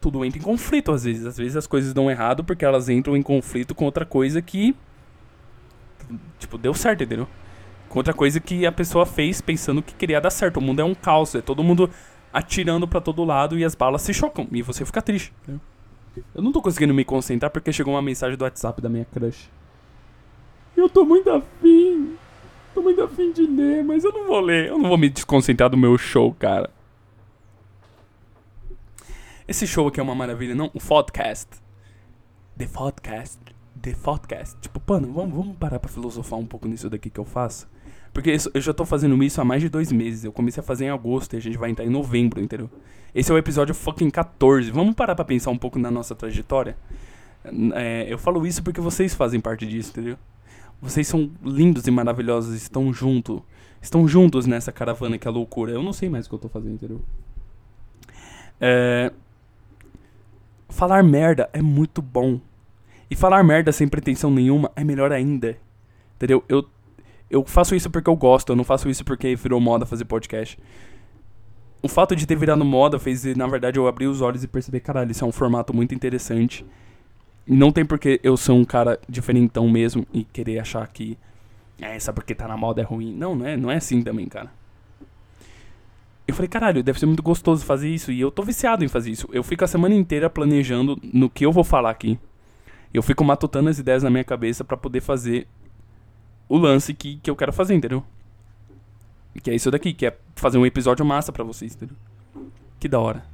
tudo entra em conflito às vezes. Às vezes as coisas dão errado porque elas entram em conflito com outra coisa que. Tipo, deu certo, entendeu? Outra coisa que a pessoa fez pensando que queria dar certo. O mundo é um caos, é todo mundo atirando para todo lado e as balas se chocam. E você fica triste. Eu não tô conseguindo me concentrar porque chegou uma mensagem do WhatsApp da minha crush. Eu tô muito afim. Tô muito afim de ler, mas eu não vou ler. Eu não vou me desconcentrar do meu show, cara. Esse show aqui é uma maravilha, não? O podcast. The podcast. The podcast. Tipo, mano, vamos, vamos parar pra filosofar um pouco nisso daqui que eu faço. Porque isso, eu já tô fazendo isso há mais de dois meses. Eu comecei a fazer em agosto e a gente vai entrar em novembro, entendeu? Esse é o episódio fucking 14. Vamos parar pra pensar um pouco na nossa trajetória? É, eu falo isso porque vocês fazem parte disso, entendeu? Vocês são lindos e maravilhosos, estão juntos. Estão juntos nessa caravana que é loucura. Eu não sei mais o que eu tô fazendo, entendeu? É... Falar merda é muito bom. E falar merda sem pretensão nenhuma é melhor ainda. Entendeu? Eu eu faço isso porque eu gosto, eu não faço isso porque virou moda fazer podcast. O fato de ter virado moda fez, na verdade, eu abrir os olhos e perceber, caralho, isso é um formato muito interessante. E não tem porque eu ser um cara diferentão mesmo e querer achar que é, só porque tá na moda é ruim. Não, não é, não é assim também, cara. Eu falei, caralho, deve ser muito gostoso fazer isso. E eu tô viciado em fazer isso. Eu fico a semana inteira planejando no que eu vou falar aqui. Eu fico matutando as ideias na minha cabeça para poder fazer o lance que, que eu quero fazer, entendeu? Que é isso daqui, que é fazer um episódio massa para vocês, entendeu? Que da hora.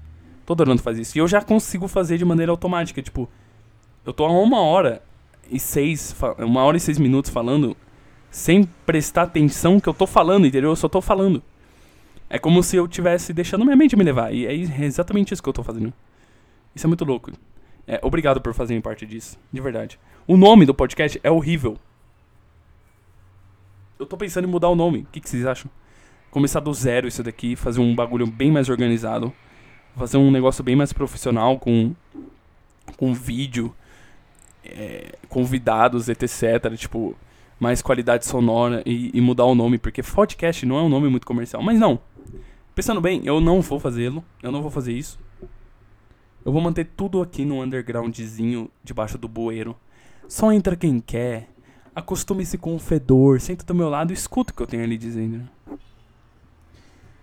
Tô adorando fazer isso. E eu já consigo fazer de maneira automática, tipo, eu tô a uma hora e seis, uma hora e seis minutos falando sem prestar atenção que eu tô falando, entendeu? Eu só tô falando. É como se eu tivesse deixando minha mente me levar. E é exatamente isso que eu tô fazendo. Isso é muito louco. É, obrigado por fazerem parte disso, de verdade. O nome do podcast é horrível. Eu tô pensando em mudar o nome. O que, que vocês acham? Começar do zero isso daqui, fazer um bagulho bem mais organizado. Fazer um negócio bem mais profissional, com, com vídeo, é, convidados, etc. Tipo, mais qualidade sonora e, e mudar o nome, porque podcast não é um nome muito comercial. Mas não. Pensando bem, eu não vou fazê-lo. Eu não vou fazer isso. Eu vou manter tudo aqui no undergroundzinho, debaixo do bueiro. Só entra quem quer. Acostume-se com o fedor, senta do meu lado e escuta o que eu tenho ali dizendo.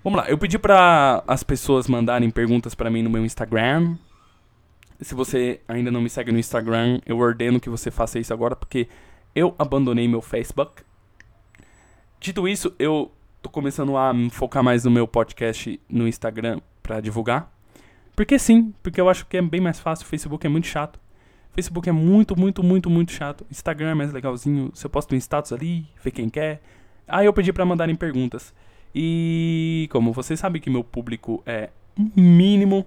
Vamos lá, eu pedi para as pessoas mandarem perguntas para mim no meu Instagram. Se você ainda não me segue no Instagram, eu ordeno que você faça isso agora porque eu abandonei meu Facebook. Dito isso, eu tô começando a focar mais no meu podcast no Instagram para divulgar. Porque sim, porque eu acho que é bem mais fácil, Facebook é muito chato. Facebook é muito, muito, muito, muito chato. Instagram é mais legalzinho. Você posta um status ali, vê quem quer. Aí eu pedi para mandarem perguntas. E como vocês sabem que meu público é mínimo,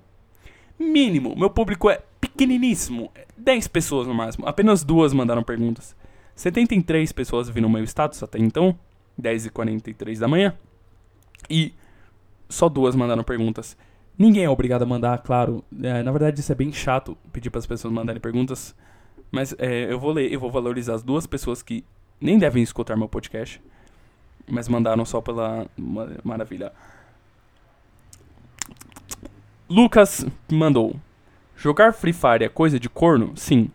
mínimo, meu público é pequeniníssimo, 10 pessoas no máximo. Apenas duas mandaram perguntas. 73 pessoas viram meu status até então, 10h43 da manhã. E só duas mandaram perguntas. Ninguém é obrigado a mandar, claro. É, na verdade, isso é bem chato pedir para as pessoas mandarem perguntas. Mas é, eu vou ler, eu vou valorizar as duas pessoas que nem devem escutar meu podcast. Mas mandaram só pela maravilha. Lucas mandou: Jogar Free Fire é coisa de corno? Sim.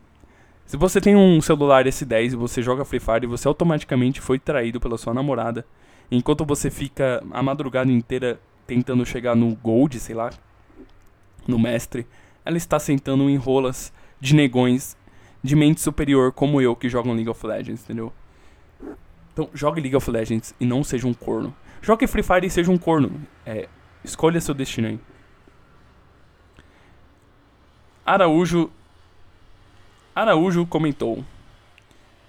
Se você tem um celular S10 e você joga Free Fire, você automaticamente foi traído pela sua namorada. Enquanto você fica a madrugada inteira tentando chegar no Gold, sei lá, no mestre, ela está sentando em rolas de negões de mente superior como eu que jogam League of Legends, entendeu? Então, jogue League of Legends e não seja um corno. Jogue Free Fire e seja um corno. É, escolha seu destino aí. Araújo Araújo comentou: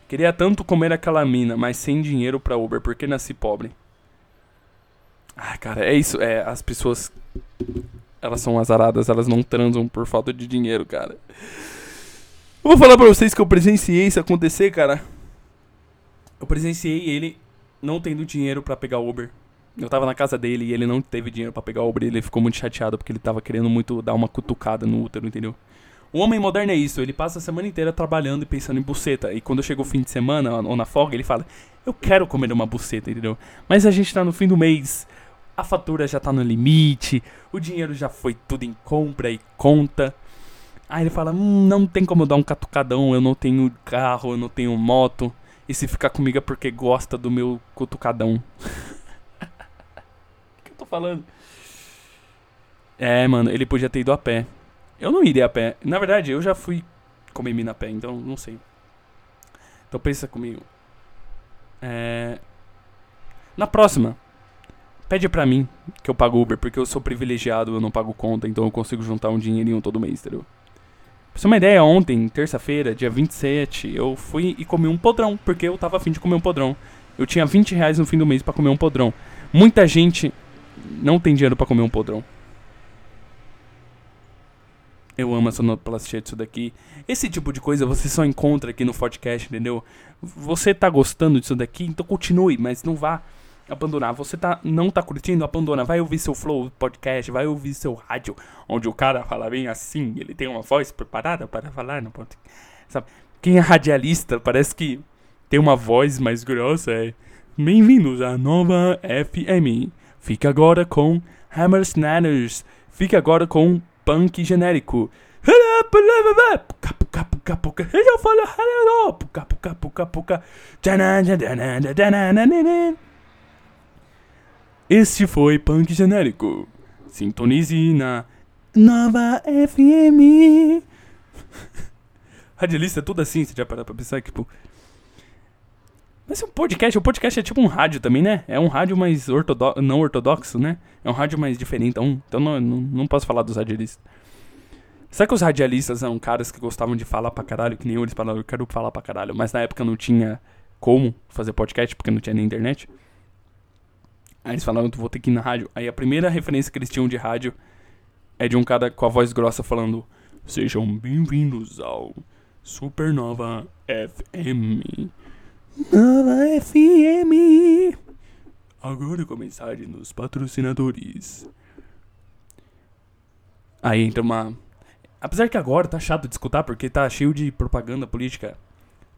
Queria tanto comer aquela mina, mas sem dinheiro para Uber porque nasci pobre. Ah, cara, é isso. É, as pessoas. Elas são azaradas, elas não transam por falta de dinheiro, cara. Eu vou falar pra vocês que eu presenciei isso acontecer, cara. Eu presenciei ele não tendo dinheiro para pegar Uber. Eu tava na casa dele e ele não teve dinheiro para pegar Uber. Ele ficou muito chateado porque ele tava querendo muito dar uma cutucada no útero, entendeu? O homem moderno é isso, ele passa a semana inteira trabalhando e pensando em buceta. E quando chega o fim de semana ou na folga, ele fala: Eu quero comer uma buceta, entendeu? Mas a gente tá no fim do mês a fatura já tá no limite, o dinheiro já foi tudo em compra e conta. Aí ele fala: hum, não tem como dar um catucadão, eu não tenho carro, eu não tenho moto. E se ficar comigo é porque gosta do meu cutucadão. [laughs] O que eu tô falando? É, mano, ele podia ter ido a pé. Eu não iria a pé. Na verdade, eu já fui comer mina a pé, então não sei. Então pensa comigo. É... Na próxima, pede pra mim que eu pago Uber, porque eu sou privilegiado, eu não pago conta, então eu consigo juntar um dinheirinho todo mês, entendeu? Pra você uma ideia, ontem, terça-feira, dia 27, eu fui e comi um podrão, porque eu tava afim de comer um podrão. Eu tinha 20 reais no fim do mês para comer um podrão. Muita gente não tem dinheiro para comer um podrão. Eu amo a sonoplastia disso daqui. Esse tipo de coisa você só encontra aqui no podcast, entendeu? Você tá gostando disso daqui, então continue, mas não vá abandonar. Você tá, não tá curtindo, abandona. Vai ouvir seu Flow podcast, vai ouvir seu rádio, onde o cara fala bem assim, ele tem uma voz preparada para falar no podcast. Sabe? Quem é radialista parece que tem uma voz mais grossa. É... Bem-vindos à nova FM. Fica agora com Hammer Snanners. Fica agora com punk genérico. Este foi punk genérico. Sintonize na Nova FM. [laughs] Radialista é tudo assim, você já parou pra pensar tipo. Mas é um podcast, o podcast é tipo um rádio também, né? É um rádio mais não ortodoxo, né? É um rádio mais diferente, então, então não, não, não posso falar dos radialistas. Será que os radialistas eram caras que gostavam de falar pra caralho, que nem eu, eles falavam, eu quero falar pra caralho, mas na época não tinha como fazer podcast, porque não tinha nem internet? Aí eles falaram, tu vou ter que ir na rádio. Aí a primeira referência que eles tinham de rádio é de um cara com a voz grossa falando, sejam bem-vindos ao Supernova FM. Nova FM. Agora com a mensagem dos patrocinadores. Aí entra uma. Apesar que agora tá chato de escutar porque tá cheio de propaganda política.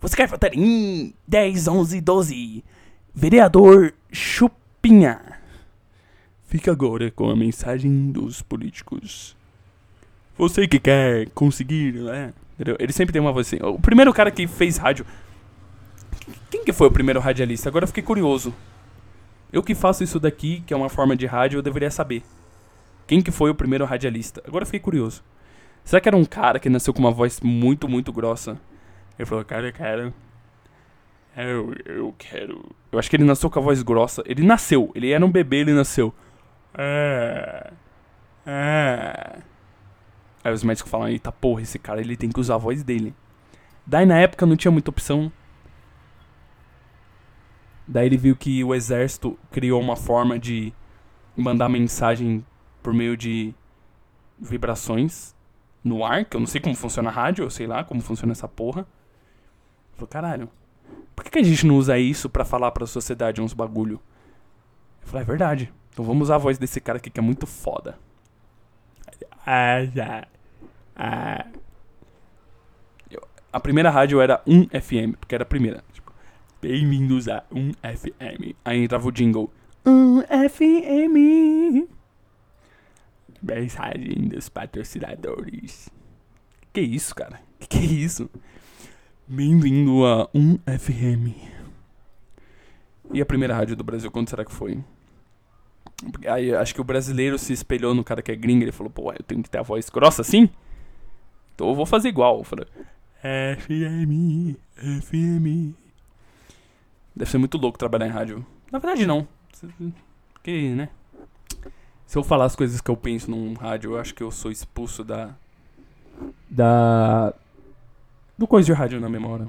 Você quer votar em 10, 11, 12? Vereador Chupinha. Fica agora com a mensagem dos políticos. Você que quer conseguir, né? Entendeu? Ele sempre tem uma voz assim. O primeiro cara que fez rádio quem que foi o primeiro radialista? Agora eu fiquei curioso. Eu que faço isso daqui, que é uma forma de rádio, eu deveria saber. Quem que foi o primeiro radialista? Agora eu fiquei curioso. Será que era um cara que nasceu com uma voz muito, muito grossa? Ele falou, cara, cara. Eu, eu quero. Eu acho que ele nasceu com a voz grossa. Ele nasceu. Ele era um bebê, ele nasceu. É. É. Aí os médicos falam, eita porra, esse cara ele tem que usar a voz dele. Daí na época não tinha muita opção. Daí ele viu que o exército criou uma forma de mandar mensagem por meio de vibrações no ar, que eu não sei como funciona a rádio, eu sei lá como funciona essa porra. Falou, caralho, por que, que a gente não usa isso para falar pra sociedade uns bagulho? Eu falei, é verdade. Então vamos usar a voz desse cara aqui que é muito foda. Ah, já. Ah. A primeira rádio era 1 FM, porque era a primeira. Bem-vindos a 1FM. Aí entrava o jingle. 1FM. Mensagem dos patrocinadores. Que isso, cara? Que que é isso? Bem-vindo a 1FM. E a primeira rádio do Brasil, quando será que foi? Aí acho que o brasileiro se espelhou no cara que é gringo. Ele falou, pô, eu tenho que ter a voz grossa assim? Então eu vou fazer igual. Eu falei, FM, FM. Deve ser muito louco trabalhar em rádio. Na verdade, não. Porque, né? Se eu falar as coisas que eu penso num rádio, eu acho que eu sou expulso da. Da. Do coisa de rádio na memória.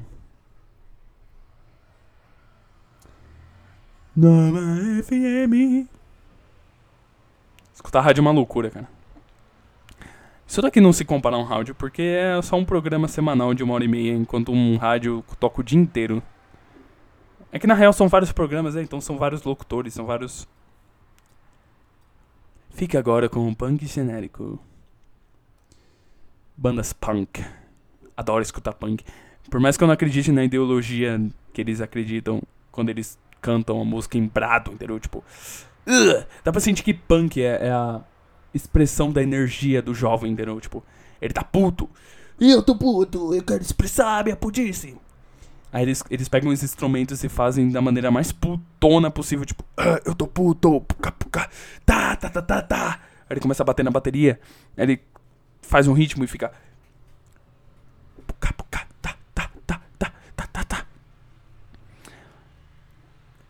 Nova FM. Escutar rádio é uma loucura, cara. Isso daqui não se compara a um rádio, porque é só um programa semanal de uma hora e meia, enquanto um rádio toca o dia inteiro. É que na real são vários programas, né? Então são vários locutores, são vários. Fique agora com o punk genérico. Bandas punk. Adoro escutar punk. Por mais que eu não acredite na ideologia que eles acreditam quando eles cantam a música em brado, entendeu? Tipo. Uh, dá pra sentir que punk é, é a expressão da energia do jovem, entendeu? Tipo, ele tá puto. Eu tô puto, eu quero expressar minha pudice. Aí eles, eles pegam os instrumentos e fazem da maneira mais putona possível, tipo, ah, eu tô puto, puca, puca, tá, tá, tá, tá, tá. Aí ele começa a bater na bateria, aí ele faz um ritmo e fica. Puca, puca, tá, tá, tá, tá, tá, tá, tá.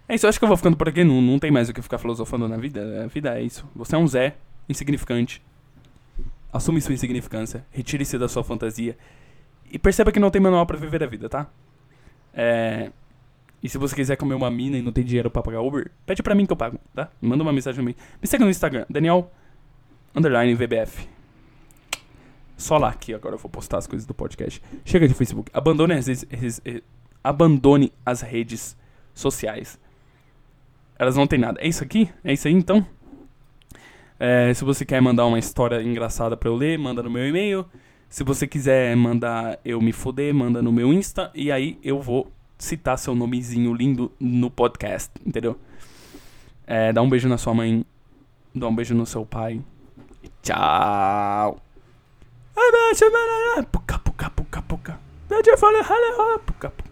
É isso, eu acho que eu vou ficando por aqui, não, não tem mais o que ficar filosofando na vida. A vida é isso. Você é um Zé, insignificante. Assume sua insignificância, retire-se da sua fantasia. E perceba que não tem manual para viver a vida, tá? É... E se você quiser comer uma mina e não tem dinheiro pra pagar Uber, pede pra mim que eu pago, tá? Manda uma mensagem pra mim. Me segue no Instagram, Daniel underline VBF. Só lá que agora eu vou postar as coisas do podcast. Chega de Facebook. Abandone as, redes, abandone as redes sociais. Elas não têm nada. É isso aqui? É isso aí então? É, se você quer mandar uma história engraçada pra eu ler, manda no meu e-mail. Se você quiser mandar eu me foder, manda no meu Insta. E aí eu vou citar seu nomezinho lindo no podcast, entendeu? É, dá um beijo na sua mãe. Dá um beijo no seu pai. Tchau. Puka, puka, puka, puka. Puka, puka.